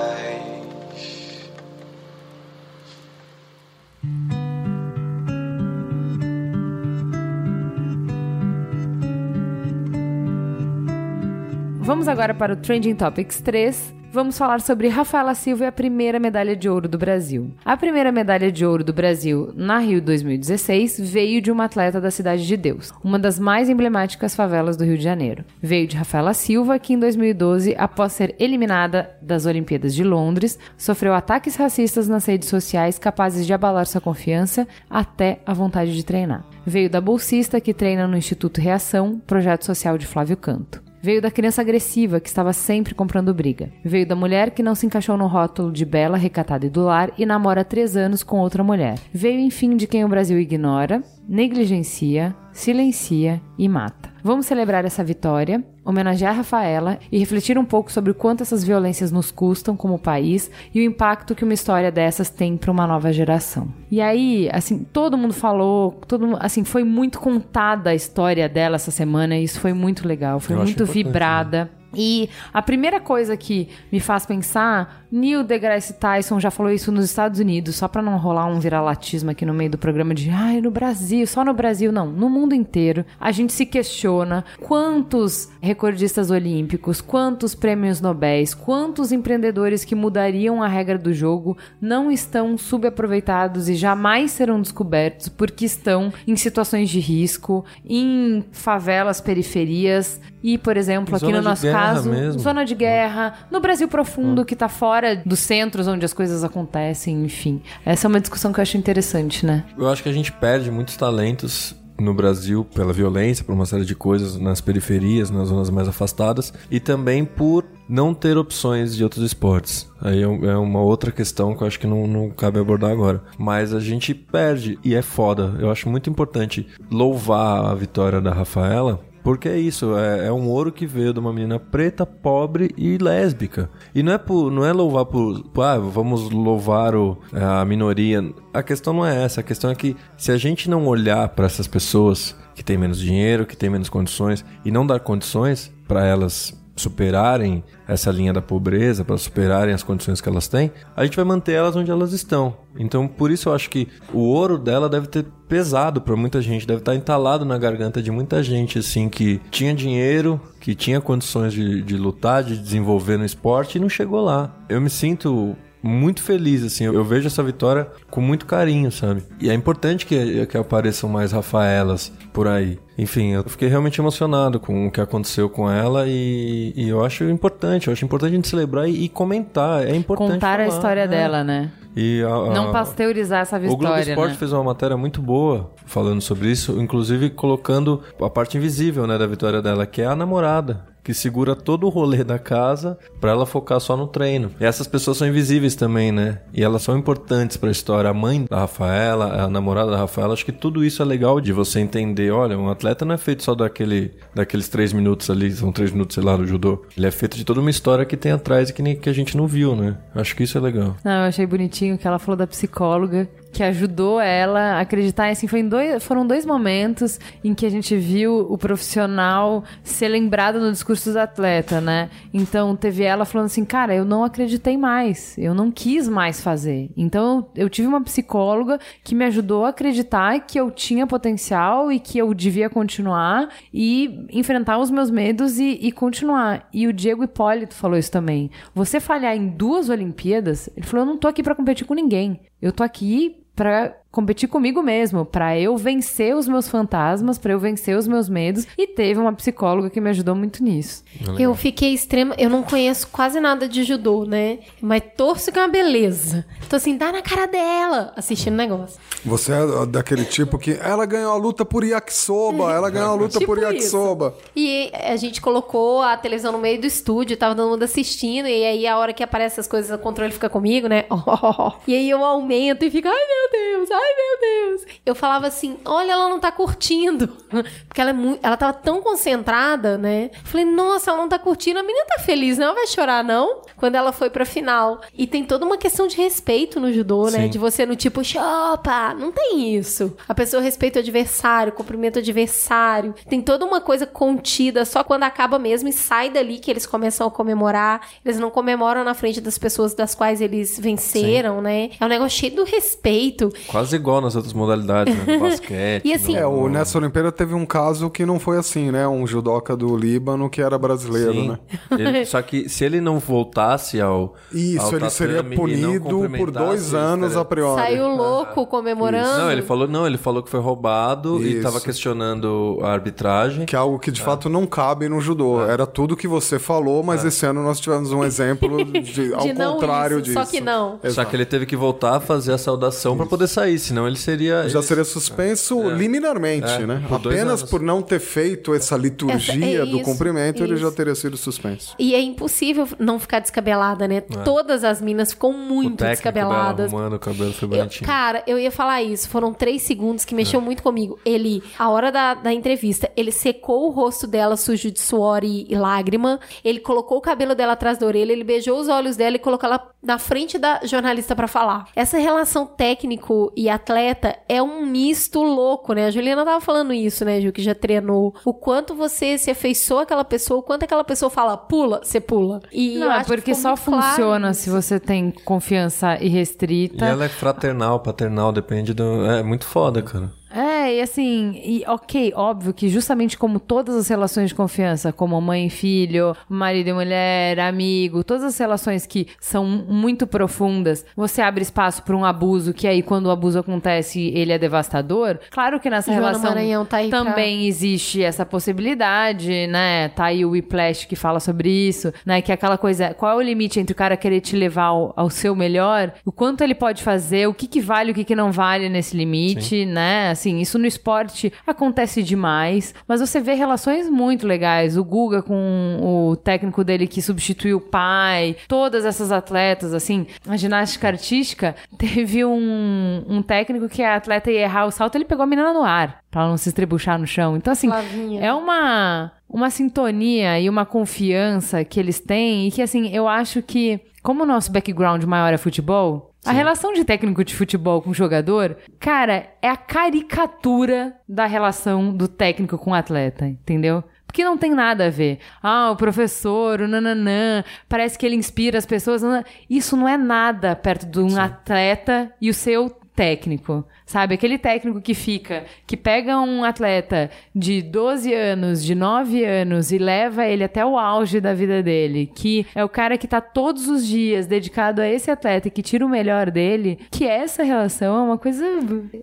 Vamos agora para o Trending Topics 3. Vamos falar sobre Rafaela Silva e a primeira medalha de ouro do Brasil. A primeira medalha de ouro do Brasil na Rio 2016 veio de uma atleta da Cidade de Deus, uma das mais emblemáticas favelas do Rio de Janeiro. Veio de Rafaela Silva, que em 2012, após ser eliminada das Olimpíadas de Londres, sofreu ataques racistas nas redes sociais capazes de abalar sua confiança até a vontade de treinar. Veio da bolsista que treina no Instituto Reação, projeto social de Flávio Canto. Veio da criança agressiva que estava sempre comprando briga. Veio da mulher que não se encaixou no rótulo de bela, recatada e do lar e namora há três anos com outra mulher. Veio, enfim, de quem o Brasil ignora, negligencia, silencia e mata. Vamos celebrar essa vitória, homenagear Rafaela e refletir um pouco sobre o quanto essas violências nos custam como país e o impacto que uma história dessas tem para uma nova geração. E aí, assim, todo mundo falou, todo mundo, assim, foi muito contada a história dela essa semana e isso foi muito legal, foi Eu muito importante, vibrada. E a primeira coisa que me faz pensar, Neil deGrasse Tyson já falou isso nos Estados Unidos, só pra não rolar um viralatismo aqui no meio do programa de, ai, no Brasil, só no Brasil, não, no mundo inteiro. A gente se questiona quantos recordistas olímpicos, quantos prêmios Nobéis, quantos empreendedores que mudariam a regra do jogo não estão subaproveitados e jamais serão descobertos porque estão em situações de risco, em favelas, periferias e, por exemplo, aqui Zona no nosso guerra caso, mesmo. zona de guerra, no Brasil profundo, que tá fora dos centros onde as coisas acontecem, enfim. Essa é uma discussão que eu acho interessante, né? Eu acho que a gente perde muitos talentos no Brasil pela violência, por uma série de coisas nas periferias, nas zonas mais afastadas, e também por não ter opções de outros esportes. Aí é é uma outra questão que eu acho que não, não cabe abordar agora. Mas a gente perde, e é foda. Eu acho muito importante louvar a vitória da Rafaela, porque é isso, é, é um ouro que veio de uma menina preta, pobre e lésbica. E não é, por, não é louvar por, ah, vamos louvar o, a minoria. A questão não é essa, a questão é que se a gente não olhar para essas pessoas que têm menos dinheiro, que têm menos condições, e não dar condições para elas superarem essa linha da pobreza, para superarem as condições que elas têm, a gente vai manter elas onde elas estão. Então, por isso eu acho que o ouro dela deve ter pesado para muita gente, deve estar entalado na garganta de muita gente assim que tinha dinheiro, que tinha condições de, de lutar, de desenvolver no esporte e não chegou lá. Eu me sinto muito feliz, assim. Eu vejo essa vitória com muito carinho, sabe? E é importante que, que apareçam mais Rafaelas por aí. Enfim, eu fiquei realmente emocionado com o que aconteceu com ela e, e eu acho importante. Eu acho importante a gente celebrar e, e comentar. É importante Contar a falar, história é. dela, né? E a- a- Não pasteurizar essa o Globo Esporte né? fez uma matéria muito boa falando sobre isso, inclusive colocando a parte invisível né, da vitória dela, que é a namorada. Que segura todo o rolê da casa pra ela focar só no treino. E essas pessoas são invisíveis também, né? E elas são importantes pra história. A mãe da Rafaela, a namorada da Rafaela, acho que tudo isso é legal de você entender. Olha, um atleta não é feito só daquele, daqueles três minutos ali, são três minutos, sei lá, do judô. Ele é feito de toda uma história que tem atrás e que, nem, que a gente não viu, né? Acho que isso é legal. Não, eu achei bonitinho que ela falou da psicóloga que ajudou ela a acreditar. Assim, foi dois, foram dois momentos em que a gente viu o profissional ser lembrado no discurso do atleta, né? Então teve ela falando assim, cara, eu não acreditei mais, eu não quis mais fazer. Então eu tive uma psicóloga que me ajudou a acreditar que eu tinha potencial e que eu devia continuar e enfrentar os meus medos e, e continuar. E o Diego Hipólito falou isso também. Você falhar em duas Olimpíadas, ele falou, eu não tô aqui para competir com ninguém. Eu tô aqui para competir comigo mesmo, para eu vencer os meus fantasmas, para eu vencer os meus medos. E teve uma psicóloga que me ajudou muito nisso. Eu fiquei extrema. Eu não conheço quase nada de judô, né? Mas torço que é uma beleza. Tô assim, dá na cara dela, assistindo o negócio. Você é daquele tipo que ela ganhou a luta por yakisoba, ela ganhou a luta Tipo por yakisoba. E a gente colocou a televisão no meio do estúdio, tava todo mundo assistindo, e aí a hora que aparece as coisas, o controle fica comigo, né? E aí eu aumento e fico, ai meu Deus, ai meu Deus. Eu falava assim, olha, ela não tá curtindo. Porque ela, é muito, ela tava tão concentrada, né? Falei, nossa, ela não tá curtindo, a menina tá feliz, não vai chorar, não? Quando ela foi pra final. E tem toda uma questão de respeito no judô, né? Sim. De você no tipo, chopa, não tem isso. A pessoa respeita o adversário, cumprimenta o adversário. Tem toda uma coisa contida, só quando acaba mesmo e sai dali que eles começam a comemorar. Eles não comemoram na frente das pessoas das quais eles venceram, né? É um negócio cheio do respeito. Quase igual nas outras modalidades, né? No basquete. E assim- no- É, o nessa Olimpíada teve um caso que não foi assim, né? Um judoca do Líbano que era brasileiro, Sim. né? Ele- só que se ele não voltasse ao. Isso, ao ele seria e punido por dois anos estaria- a priori. Saiu louco comemorando. Não, ele falou, não, ele falou que foi roubado e Isso. tava questionando a arbitragem. Que é algo que de fato não cabe no judô. Era tudo que você falou, mas esse ano nós tivemos um exemplo de, ao De não contrário isso, disso. só que não. Só Exato. que ele teve que voltar a fazer a saudação pra poder sair, senão ele seria. Já ele- seria suspenso liminarmente, É, né? por Apenas por não ter feito essa liturgia Essa- é do isso, cumprimento, ele isso. já teria sido suspenso. E é impossível não ficar descabelada, né? Todas as minas ficam É. o muito descabeladas. arrumando o cabelo foi Eu- bonitinho. cara, eu ia falar isso. Foram três segundos que mexeu É. muito comigo. Ele, a hora da, da entrevista, ele secou o rosto dela sujo de suor e, e lágrima. Ele colocou o cabelo dela atrás da orelha, ele beijou os olhos dela e colocou ela na frente da jornalista pra falar. Essa relação técnico e atleta é um misto louco, né? A Juliana tava falando isso, né, Ju, que já treinou. O quanto você se afeiçoa àquela pessoa, o quanto aquela pessoa fala, pula, você pula. E Não, eu é porque só claro funciona isso. se você tem confiança E irrestrita. ela é fraternal, paternal, depende do. É muito foda, cara. É, e assim, e ok, óbvio que justamente como todas as relações de confiança, como mãe e filho, marido e mulher, amigo, todas as relações que são muito profundas, você abre espaço para um abuso, que aí quando o abuso acontece, ele é devastador. Claro que nessa Joana relação Maranhão tá aí pra- também existe essa possibilidade, né? Tá aí o Whiplash que fala sobre isso, né? Que é aquela coisa, qual é o limite entre o cara querer te levar ao, ao seu melhor, o quanto ele pode fazer, o que que vale, o que que não vale nesse limite, né? Assim, isso no esporte acontece demais, mas você vê relações muito legais. O Guga com o técnico dele que substituiu o pai, todas essas atletas, assim, a ginástica artística teve um, um técnico que a atleta ia errar o salto, ele pegou a menina no ar, pra ela não se estrebuchar no chão. Então, assim, Flavinha. é uma, uma sintonia e uma confiança que eles têm e que, assim, eu acho que, como o nosso background maior é futebol, a relação de técnico de futebol com jogador, cara, é a caricatura da relação do técnico com o atleta, entendeu? Porque não tem nada a ver. Ah, o professor, o nananã, parece que ele inspira as pessoas. Isso não é nada perto de um atleta e o seu técnico, sabe? Aquele técnico que fica, que pega um atleta de 12 anos, de 9 anos e leva ele até o auge da vida dele, que é o cara que tá todos os dias dedicado a esse atleta e que tira o melhor dele, que essa relação é uma coisa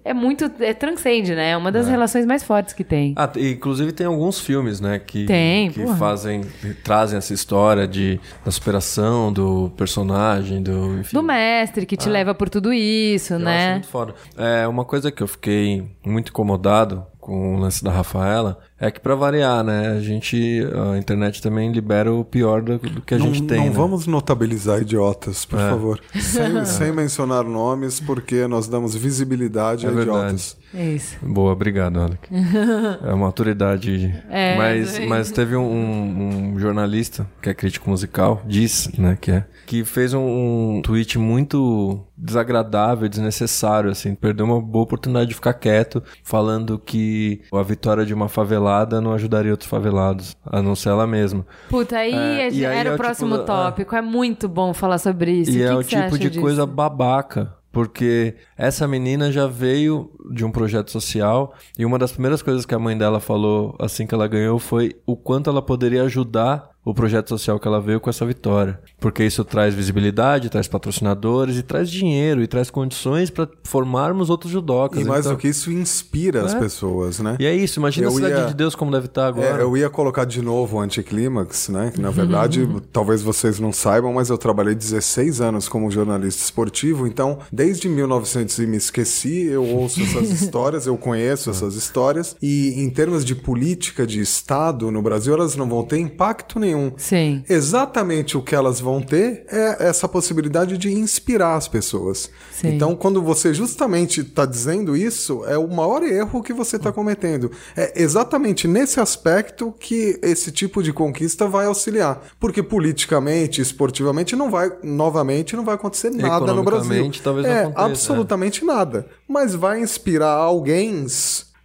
é muito é transcende, né? É uma das relações mais fortes que tem. Ah, inclusive tem alguns filmes, né, que, Tem, que porra. fazem, trazem essa história de, da superação do personagem, do, enfim. Do mestre que te leva por tudo isso, Eu né? Foda. É, uma coisa que eu fiquei muito incomodado com o lance da Rafaela É que pra variar, né? A gente, a internet também libera o pior do, do que a não, gente tem. não né? vamos notabilizar idiotas, por É. favor. Sem, sem mencionar nomes, porque nós damos visibilidade É a verdade. idiotas. É isso. Boa, obrigado, Alec. é uma autoridade. É, mas, é. mas teve um, um jornalista, que é crítico musical, diz, né, que é, que fez um, um tweet muito desagradável, desnecessário, assim, perdeu uma boa oportunidade de ficar quieto, falando que a vitória de uma favelada não ajudaria outros favelados, a não ser ela mesma. Puta, aí, É, é- e aí era é o o próximo tipo- tópico. É. muito bom falar sobre isso. E o que é que o você tipo de disso? coisa babaca. Porque essa menina já veio de um projeto social e uma das primeiras coisas que a mãe dela falou assim que ela ganhou foi o quanto ela poderia ajudar o projeto social que ela veio com essa vitória. Porque isso traz visibilidade, traz patrocinadores e traz dinheiro e traz condições para formarmos outros judocas. E mais Então- do que isso, inspira as É. pessoas, né? E é isso, imagina Eu a Cidade ia- de Deus como deve estar agora. É, eu ia colocar de novo o anticlímax, né? Que na verdade, talvez vocês não saibam, mas eu trabalhei 16 anos como jornalista esportivo, então desde 1900 e me esqueci, eu ouço essas histórias, eu conheço essas histórias, e em termos de política de Estado no Brasil, elas não vão ter impacto nenhum. Sim. Exatamente o que elas vão ter é essa possibilidade de inspirar as pessoas. Sim. Então, quando você justamente está dizendo isso, é o maior erro que você está cometendo. É exatamente nesse aspecto que esse tipo de conquista vai auxiliar. Porque politicamente, esportivamente, não vai, novamente, não vai acontecer nada no Brasil. Talvez não é, aconteça, absolutamente nada. Mas vai inspirar alguém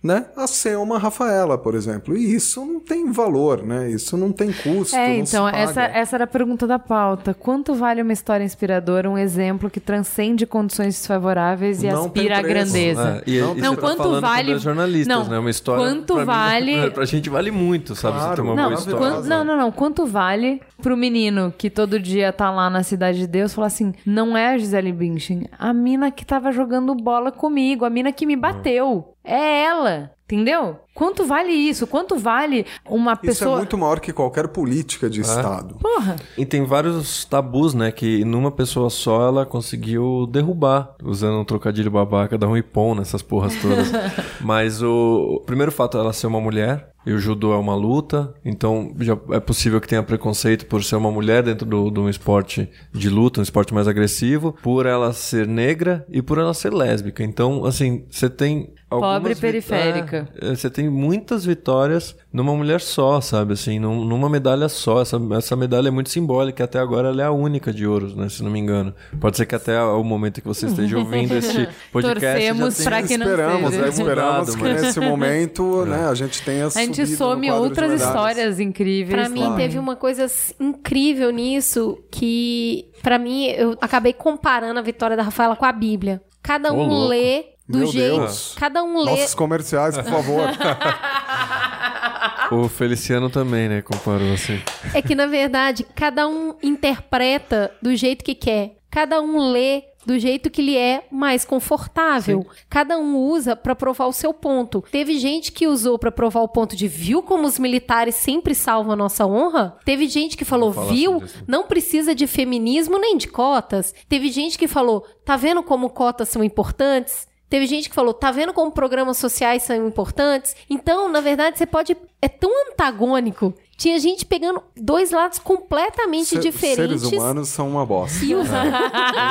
né, a ser uma Rafaela, por exemplo. E isso não tem valor, né? Isso não tem custo. É, não se então, paga. essa, essa era a pergunta da pauta. Quanto vale uma história inspiradora, um exemplo que transcende condições desfavoráveis e Não aspira à grandeza? É, e, Não, e não, você tá quanto falando vale- jornalistas, não, né? Uma história. quanto pra mim- vale- pra gente vale muito, sabe? você Claro. ter uma Não, boa história. quan- não, não, não. Quanto vale pro menino que todo dia tá lá na Cidade de Deus falar assim: não é a Gisele Bündchen, a mina que tava jogando bola comigo, a mina que me bateu. É ela. Entendeu? Quanto vale isso? Quanto vale uma Isso pessoa. é muito maior que qualquer política de Estado. Porra! E tem vários tabus, né? Que numa pessoa só ela conseguiu derrubar, usando um trocadilho babaca, dar um ipom nessas porras todas. Mas o, o primeiro fato é ela ser uma mulher. E o judô é uma luta, então já é possível que tenha preconceito por ser uma mulher dentro do- de um esporte de luta, um esporte mais agressivo, por ela ser negra e por ela ser lésbica. Então, assim, você tem. Pobre periférica. É, é, Você tem muitas vitórias numa mulher só, sabe? Assim, num- numa medalha só. Essa, essa medalha é muito simbólica. Até agora ela é a única de ouros, né? Se não me engano. Pode ser que até o momento que você esteja ouvindo este podcast. Torcemos pra que não esperamos, seja. né? Esperamos Mudado, que mas- nesse momento, né, a gente tenha A gente some outras histórias incríveis. Pra mim, Claro. teve uma coisa incrível nisso que, pra mim, eu acabei comparando a vitória da Rafaela com a Bíblia. Cada um lê do Meu jeito. Deus. Cada um lê. Nossos comerciais, por favor. O Feliciano também, né? Comparou assim. É que, na verdade, cada um interpreta do jeito que quer. Cada um lê do jeito que lhe é mais confortável. Cada um usa pra provar o seu ponto. Teve gente que usou pra provar o ponto de viu como os militares sempre salvam a nossa honra? Teve gente que falou, viu, isso. não precisa de feminismo nem de cotas. Teve gente que falou, tá vendo como cotas são importantes? Teve gente que falou, tá vendo como programas sociais são importantes? Então, na verdade, você pode. É tão antagônico. Tinha gente pegando dois lados completamente Se- diferentes. Seres humanos são uma bosta. E usando.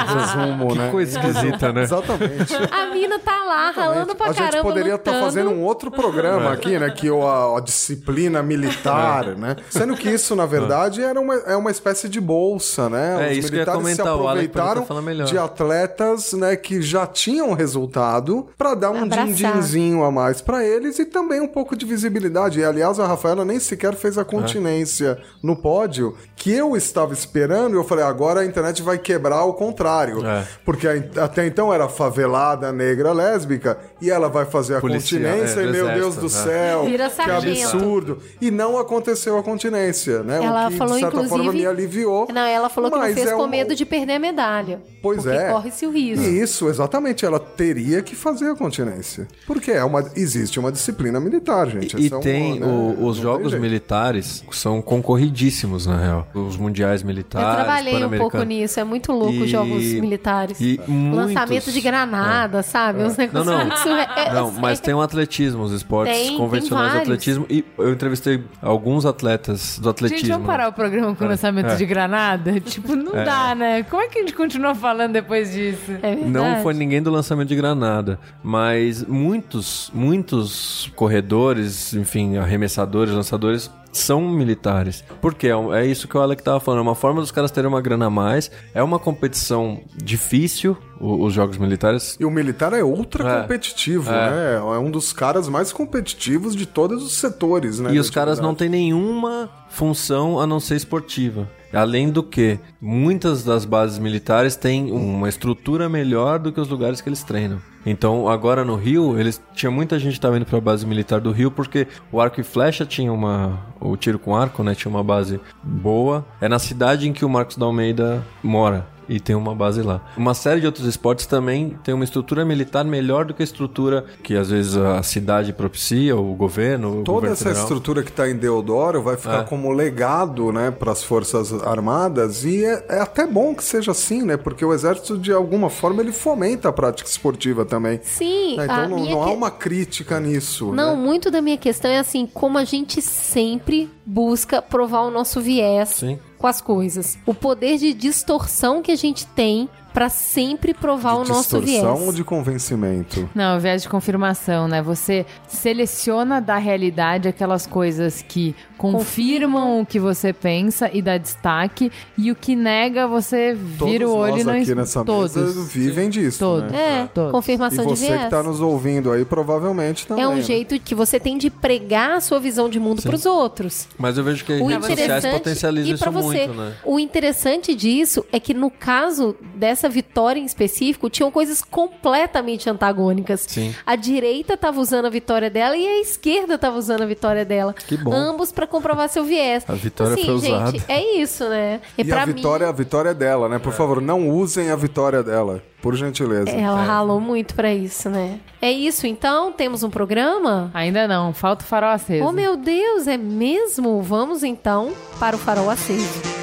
Resumo, né? Coisa esquisita, né? Exatamente. A mina tá lá ralando pra a gente caramba. poderia estar lutando. fazendo um outro programa aqui, né? Que é a, a disciplina militar, né? Sendo que isso, na verdade, era uma, é uma espécie de bolsa, né? É, Os isso que eu ia militares se comentar, o aproveitaram tá falando melhor. de atletas, né? Que já tinham resultado para dar um din-dinzinho a mais para eles e também um pouco de visibilidade. E, aliás, a Rafaela nem sequer fez a continência no pódio que eu estava esperando. E eu falei, agora a internet vai quebrar o contrário. É. Porque a- até então era favelada, negra, lésbica, e ela vai fazer a Policial, continência, é, e meu Deus do é. céu, que absurdo. E não aconteceu a continência, né? Ela o que, falou, de certa forma, me aliviou. Não, ela falou que não fez é com um- medo de perder a medalha. Pois porque é. corre-se o risco. Isso, exatamente. Ela teria que fazer a continência. Porque é uma, existe uma disciplina militar, gente. E Essa é uma, tem né, o- os jogos militares são concorridíssimos, na real. Os mundiais Eu militares. trabalhei um pouco nisso, é muito louco os E- jogos militares. e muitos- Lançamento de granada, sabe? Uns negócios Não, não. Muito é- Não, é- mas tem um atletismo, os esportes Tem, tem convencionais do vários. atletismo. E eu entrevistei alguns atletas do atletismo. Gente, vamos parar o programa com o lançamento É. de granada? Tipo, não É. dá, né? Como é que a gente continua falando depois disso? É. Não foi ninguém do lançamento de Granada, mas muitos, muitos corredores, enfim, arremessadores, lançadores são militares. Por quê? É É isso que o Alec tava falando, é uma forma dos caras terem uma grana a mais, é uma competição difícil, o- os jogos militares. E o militar é ultra É. competitivo, É. né? É um dos caras mais competitivos de todos os setores, né? E os caras não têm nenhuma função a não ser esportiva. Além do que, muitas das bases militares têm uma estrutura melhor do que os lugares que eles treinam. Então, agora no Rio, eles tinha muita gente que estava indo para a base militar do Rio porque o arco e flecha tinha uma o tiro com arco, né, tinha uma base boa. É na cidade em que o Marcos da Almeida mora e tem uma base lá. Uma série de outros esportes também tem uma estrutura militar melhor do que a estrutura que às vezes a cidade propicia, o governo, o Toda governo essa federal. estrutura que está em Deodoro vai ficar É. como legado, né, para as forças armadas e é, é até bom que seja assim, né, porque o exército de alguma forma ele fomenta a prática esportiva também. Sim, né, a então não, minha não há que- uma crítica nisso. Não, né? muito da minha questão é assim, como a gente sempre busca provar o nosso viés Sim. Com as coisas. O poder de distorção que a gente tem pra sempre provar o de nosso distorção viés. ou de convencimento? Não, viés de confirmação, né? Você seleciona da realidade aquelas coisas que confirmam o que você pensa e dá destaque, e o que nega você vira Todos o olho nós e não aqui es- nessa Todos. mesa vivem disso, Todos. né? É, Todos. E confirmação de você viés. que tá nos ouvindo aí provavelmente também. É um né? jeito que você tem de pregar a sua visão de mundo pros outros. Mas eu vejo que as O redes sociais potencializam e isso pra você, muito, né? o interessante disso é que no caso dessa vitória em específico, tinham coisas completamente antagônicas. Sim. A direita tava usando a vitória dela e a esquerda tava usando a vitória dela. Que bom. Ambos pra comprovar seu viés. A vitória assim, foi gente, usada. é isso, né? E, E pra a vitória, mim, a vitória é dela, né? Por favor, não usem a vitória dela, por gentileza. ela É. ralou muito pra isso, né? É isso, então? Temos um programa? Ainda não, falta o farol aceso. Oh, meu Deus, é mesmo? Vamos então para o farol aceso.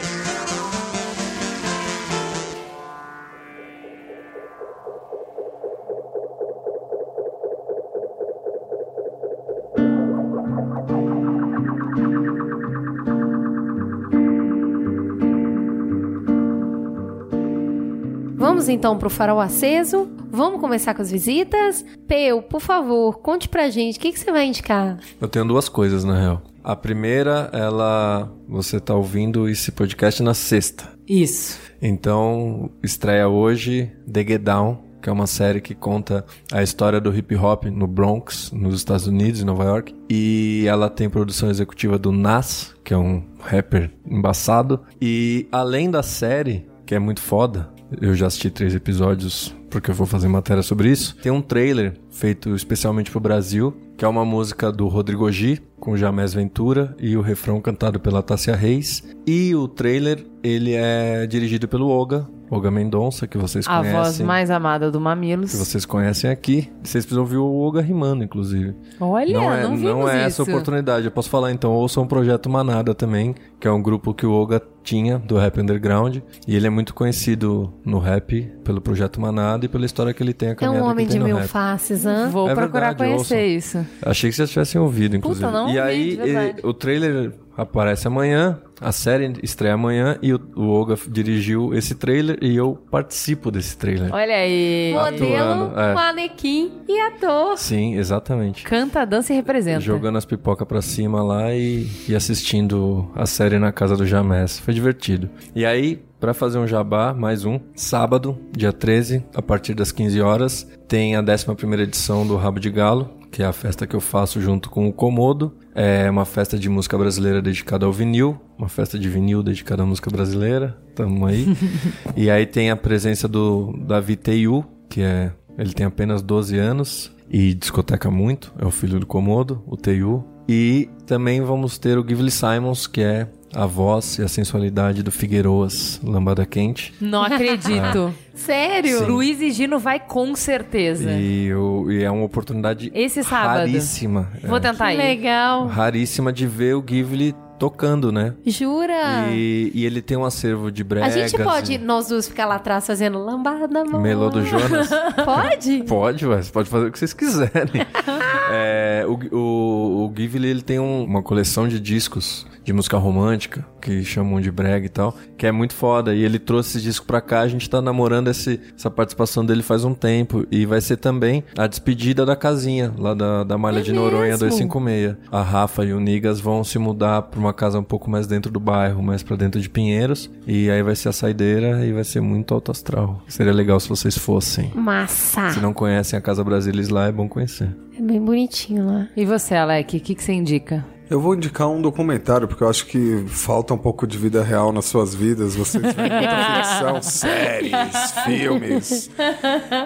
Vamos então pro farol aceso. Vamos começar com as visitas. Peu, por favor, conte pra gente o que, que você vai indicar. Eu tenho duas coisas, na real. A primeira, ela. Você tá ouvindo esse podcast na sexta. Isso. Então, estreia hoje The Get Down, que é uma série que conta a história do hip hop no Bronx, nos Estados Unidos, em Nova York. E ela tem produção executiva do Nas, que é um rapper embaçado. E além da série, que é muito foda, eu já assisti três episódios porque eu vou fazer matéria sobre isso. Tem um trailer feito especialmente pro Brasil, que é uma música do Rodrigo G, com Jamés Ventura, e o refrão cantado pela Tássia Reis. E o trailer, ele é dirigido pelo Oga, Oga Mendonça, que vocês A conhecem. voz mais amada do Mamilos. Que vocês conhecem aqui. Vocês precisam ouvir o Oga rimando, inclusive. Olha, não é, não vimos é essa isso. oportunidade. Eu posso falar então, ouçam o Projeto Manada também, que é um grupo que o Oga tinha do rap underground. E ele é muito conhecido no rap pelo Projeto Manada e pela história que ele tem, a É caminhada um homem de mil rap. faces, hã? Vou É procurar verdade, conhecer ouçam. isso. Achei que vocês tivessem ouvido, inclusive. não e ouvi, aí, ele- o trailer aparece amanhã, a série estreia amanhã e o, o Oga dirigiu esse trailer e eu participo desse trailer. Olha aí. Modelo, é. manequim e ator. Sim, exatamente. Canta, dança e representa. Jogando as pipocas pra cima lá e, e assistindo a série na casa do Jamés. Foi divertido. E aí, pra fazer um jabá, mais um, sábado, dia 13, a partir das 15 horas, tem a 11ª edição do Rabo de Galo, que é a festa que eu faço junto com o Comodo. É uma festa de música brasileira dedicada ao vinil, uma festa de vinil dedicada à música brasileira. Tamo aí. e aí tem a presença do Davi Teiu, que é ele tem apenas 12 anos e discoteca muito, é o filho do Comodo, o Teiu. E também vamos ter o Gively Simons, que é a voz e a sensualidade do Figueiroas, Lambada Quente. Não acredito. Sério? Luiz e Gino vai com certeza. E, o- e é uma oportunidade Esse sábado. raríssima. Vou é, tentar Que ir. legal. raríssima de ver o Gively tocando, né? Jura? E, e ele tem um acervo de bregas. A gente pode, e- nós duas, ficar lá atrás fazendo lambada, amor. Melô do Jonas. Pode? Pode, você pode fazer o que vocês quiserem. É, o, o, o Ghibli, ele tem um- uma coleção de discos de música romântica, que chamam de brega e tal, que é muito foda. E ele trouxe esse disco pra cá, a gente tá namorando esse, essa participação dele faz um tempo. E vai ser também a despedida da casinha, lá da, da Malha É de Noronha mesmo? 256. A Rafa e o Nigas vão se mudar pra uma casa um pouco mais dentro do bairro, mais pra dentro de Pinheiros. E aí vai ser a saideira e vai ser muito alto astral. Seria legal se vocês fossem. Massa. Se não conhecem a Casa Brasilis lá, é bom conhecer. É bem bonitinho lá. E você, Alec, o que, que você indica? Eu vou indicar um documentário, porque eu acho que falta um pouco de vida real nas suas vidas. Vocês veem muita ficção, séries, filmes.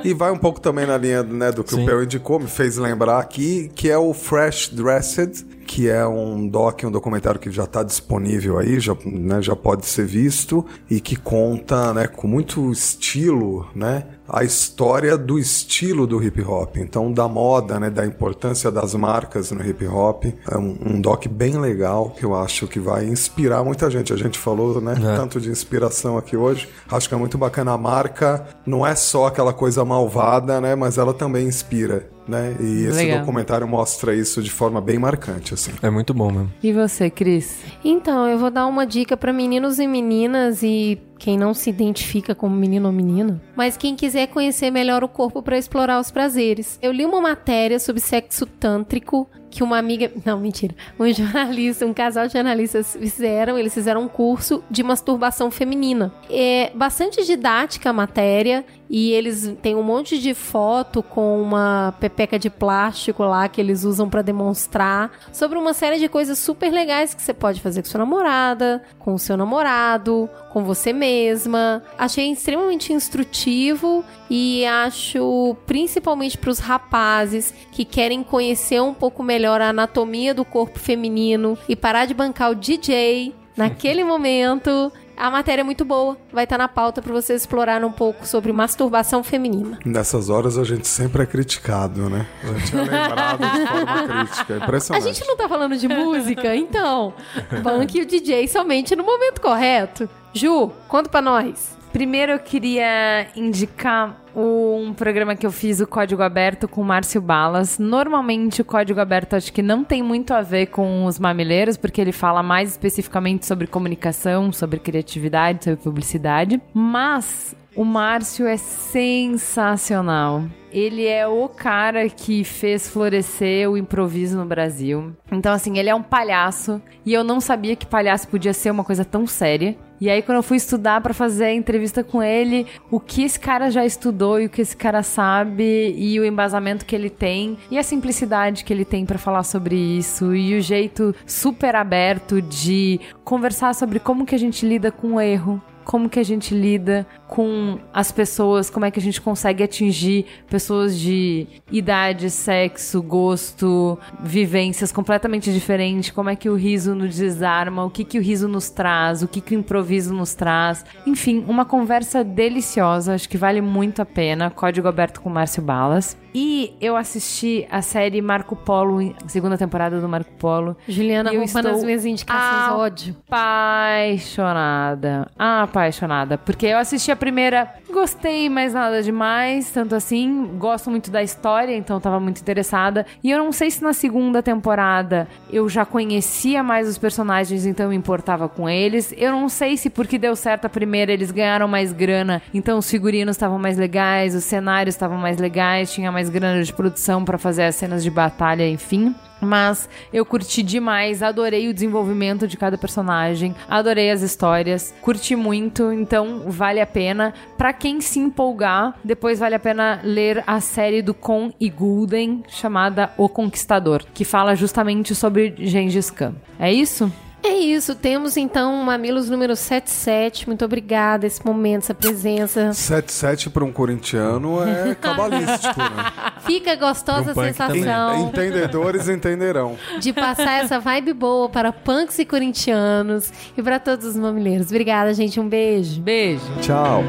E vai um pouco também na linha né, do que Sim. o Pel indicou, me fez lembrar aqui, que é o Fresh Dressed, que é um doc, um documentário que já está disponível aí, já, né, já pode ser visto, e que conta né, com muito estilo, né? A história do estilo do hip hop, então da moda, né, da importância das marcas no hip hop. É um, um doc bem legal que eu acho que vai inspirar muita gente. A gente falou, né, É. tanto de inspiração aqui hoje. Acho que é muito bacana a marca. Não é só aquela coisa malvada, né, mas ela também inspira, né? E esse Legal. documentário mostra isso de forma bem marcante, assim. É muito bom mesmo. E você, Cris? Então, eu vou dar uma dica pra meninos e meninas e quem não se identifica como menino ou menina, mas quem quiser conhecer melhor o corpo pra explorar os prazeres. Eu li uma matéria sobre sexo tântrico que uma amiga, não, mentira, um jornalista, um casal de jornalistas fizeram, eles fizeram um curso de masturbação feminina. É bastante didática a matéria e eles têm um monte de foto com uma pepeca de plástico lá que eles usam pra demonstrar sobre uma série de coisas super legais que você pode fazer com sua namorada, com o seu namorado, com você mesma. Achei extremamente instrutivo e acho principalmente para os rapazes que querem conhecer um pouco melhor a anatomia do corpo feminino e parar de bancar o DJ naquele momento. A matéria é muito boa, vai estar na pauta para vocês explorarem um pouco sobre masturbação feminina. Nessas horas a gente sempre é criticado, né? A gente é lembrado de forma crítica. É A impressionante. gente não tá falando de música, então banque o DJ somente no momento correto. Ju, conta pra nós. Primeiro eu queria indicar um programa que eu fiz, o Código Aberto, com o Márcio Balas. Normalmente o Código Aberto acho que não tem muito a ver com os mamileiros, porque ele fala mais especificamente sobre comunicação, sobre criatividade, sobre publicidade. Mas o Márcio é sensacional. Ele é o cara que fez florescer o improviso no Brasil. Então, assim, ele é um palhaço. E eu não sabia que palhaço podia ser uma coisa tão séria. E aí, quando eu fui estudar pra fazer a entrevista com ele, o que esse cara já estudou e o que esse cara sabe, e o embasamento que ele tem, e a simplicidade que ele tem pra falar sobre isso, e o jeito super aberto de conversar sobre como que a gente lida com o erro, como que a gente lida com as pessoas, como é que a gente consegue atingir pessoas de idade, sexo, gosto, vivências completamente diferentes, como é que o riso nos desarma, o que que o riso nos traz, o que que o improviso nos traz. Enfim, uma conversa deliciosa, acho que vale muito a pena. Código aberto com Márcio Balas. E eu assisti a série Marco Polo, segunda temporada do Marco Polo. Juliana eu roubando estou as minhas indicações, Ah, ódio. Apaixonada. Apaixonada. Porque eu assisti a primeira, gostei, mas nada demais. Tanto assim, gosto muito da história, então tava muito interessada. E eu não sei se na segunda temporada eu já conhecia mais os personagens, então me importava com eles. Eu não sei se porque deu certo a primeira eles ganharam mais grana, então os figurinos estavam mais legais, os cenários estavam mais legais, tinha mais grana de produção pra fazer as cenas de batalha, enfim. Mas eu curti demais, adorei o desenvolvimento de cada personagem, adorei as histórias, curti muito, então vale a pena. Pra quem se empolgar, depois vale a pena ler a série do Con e Gulden chamada O Conquistador, que fala justamente sobre Gengis Khan. É isso? É isso, temos então o Mamilos número 77. Muito obrigada esse momento, essa presença. 7-7 para um corintiano é cabalístico, né? Fica gostosa a Pro punk sensação Entendedores entenderão. de passar essa vibe boa para punks e corintianos e para todos os mamileiros. Obrigada, gente. Um beijo. Beijo. Tchau.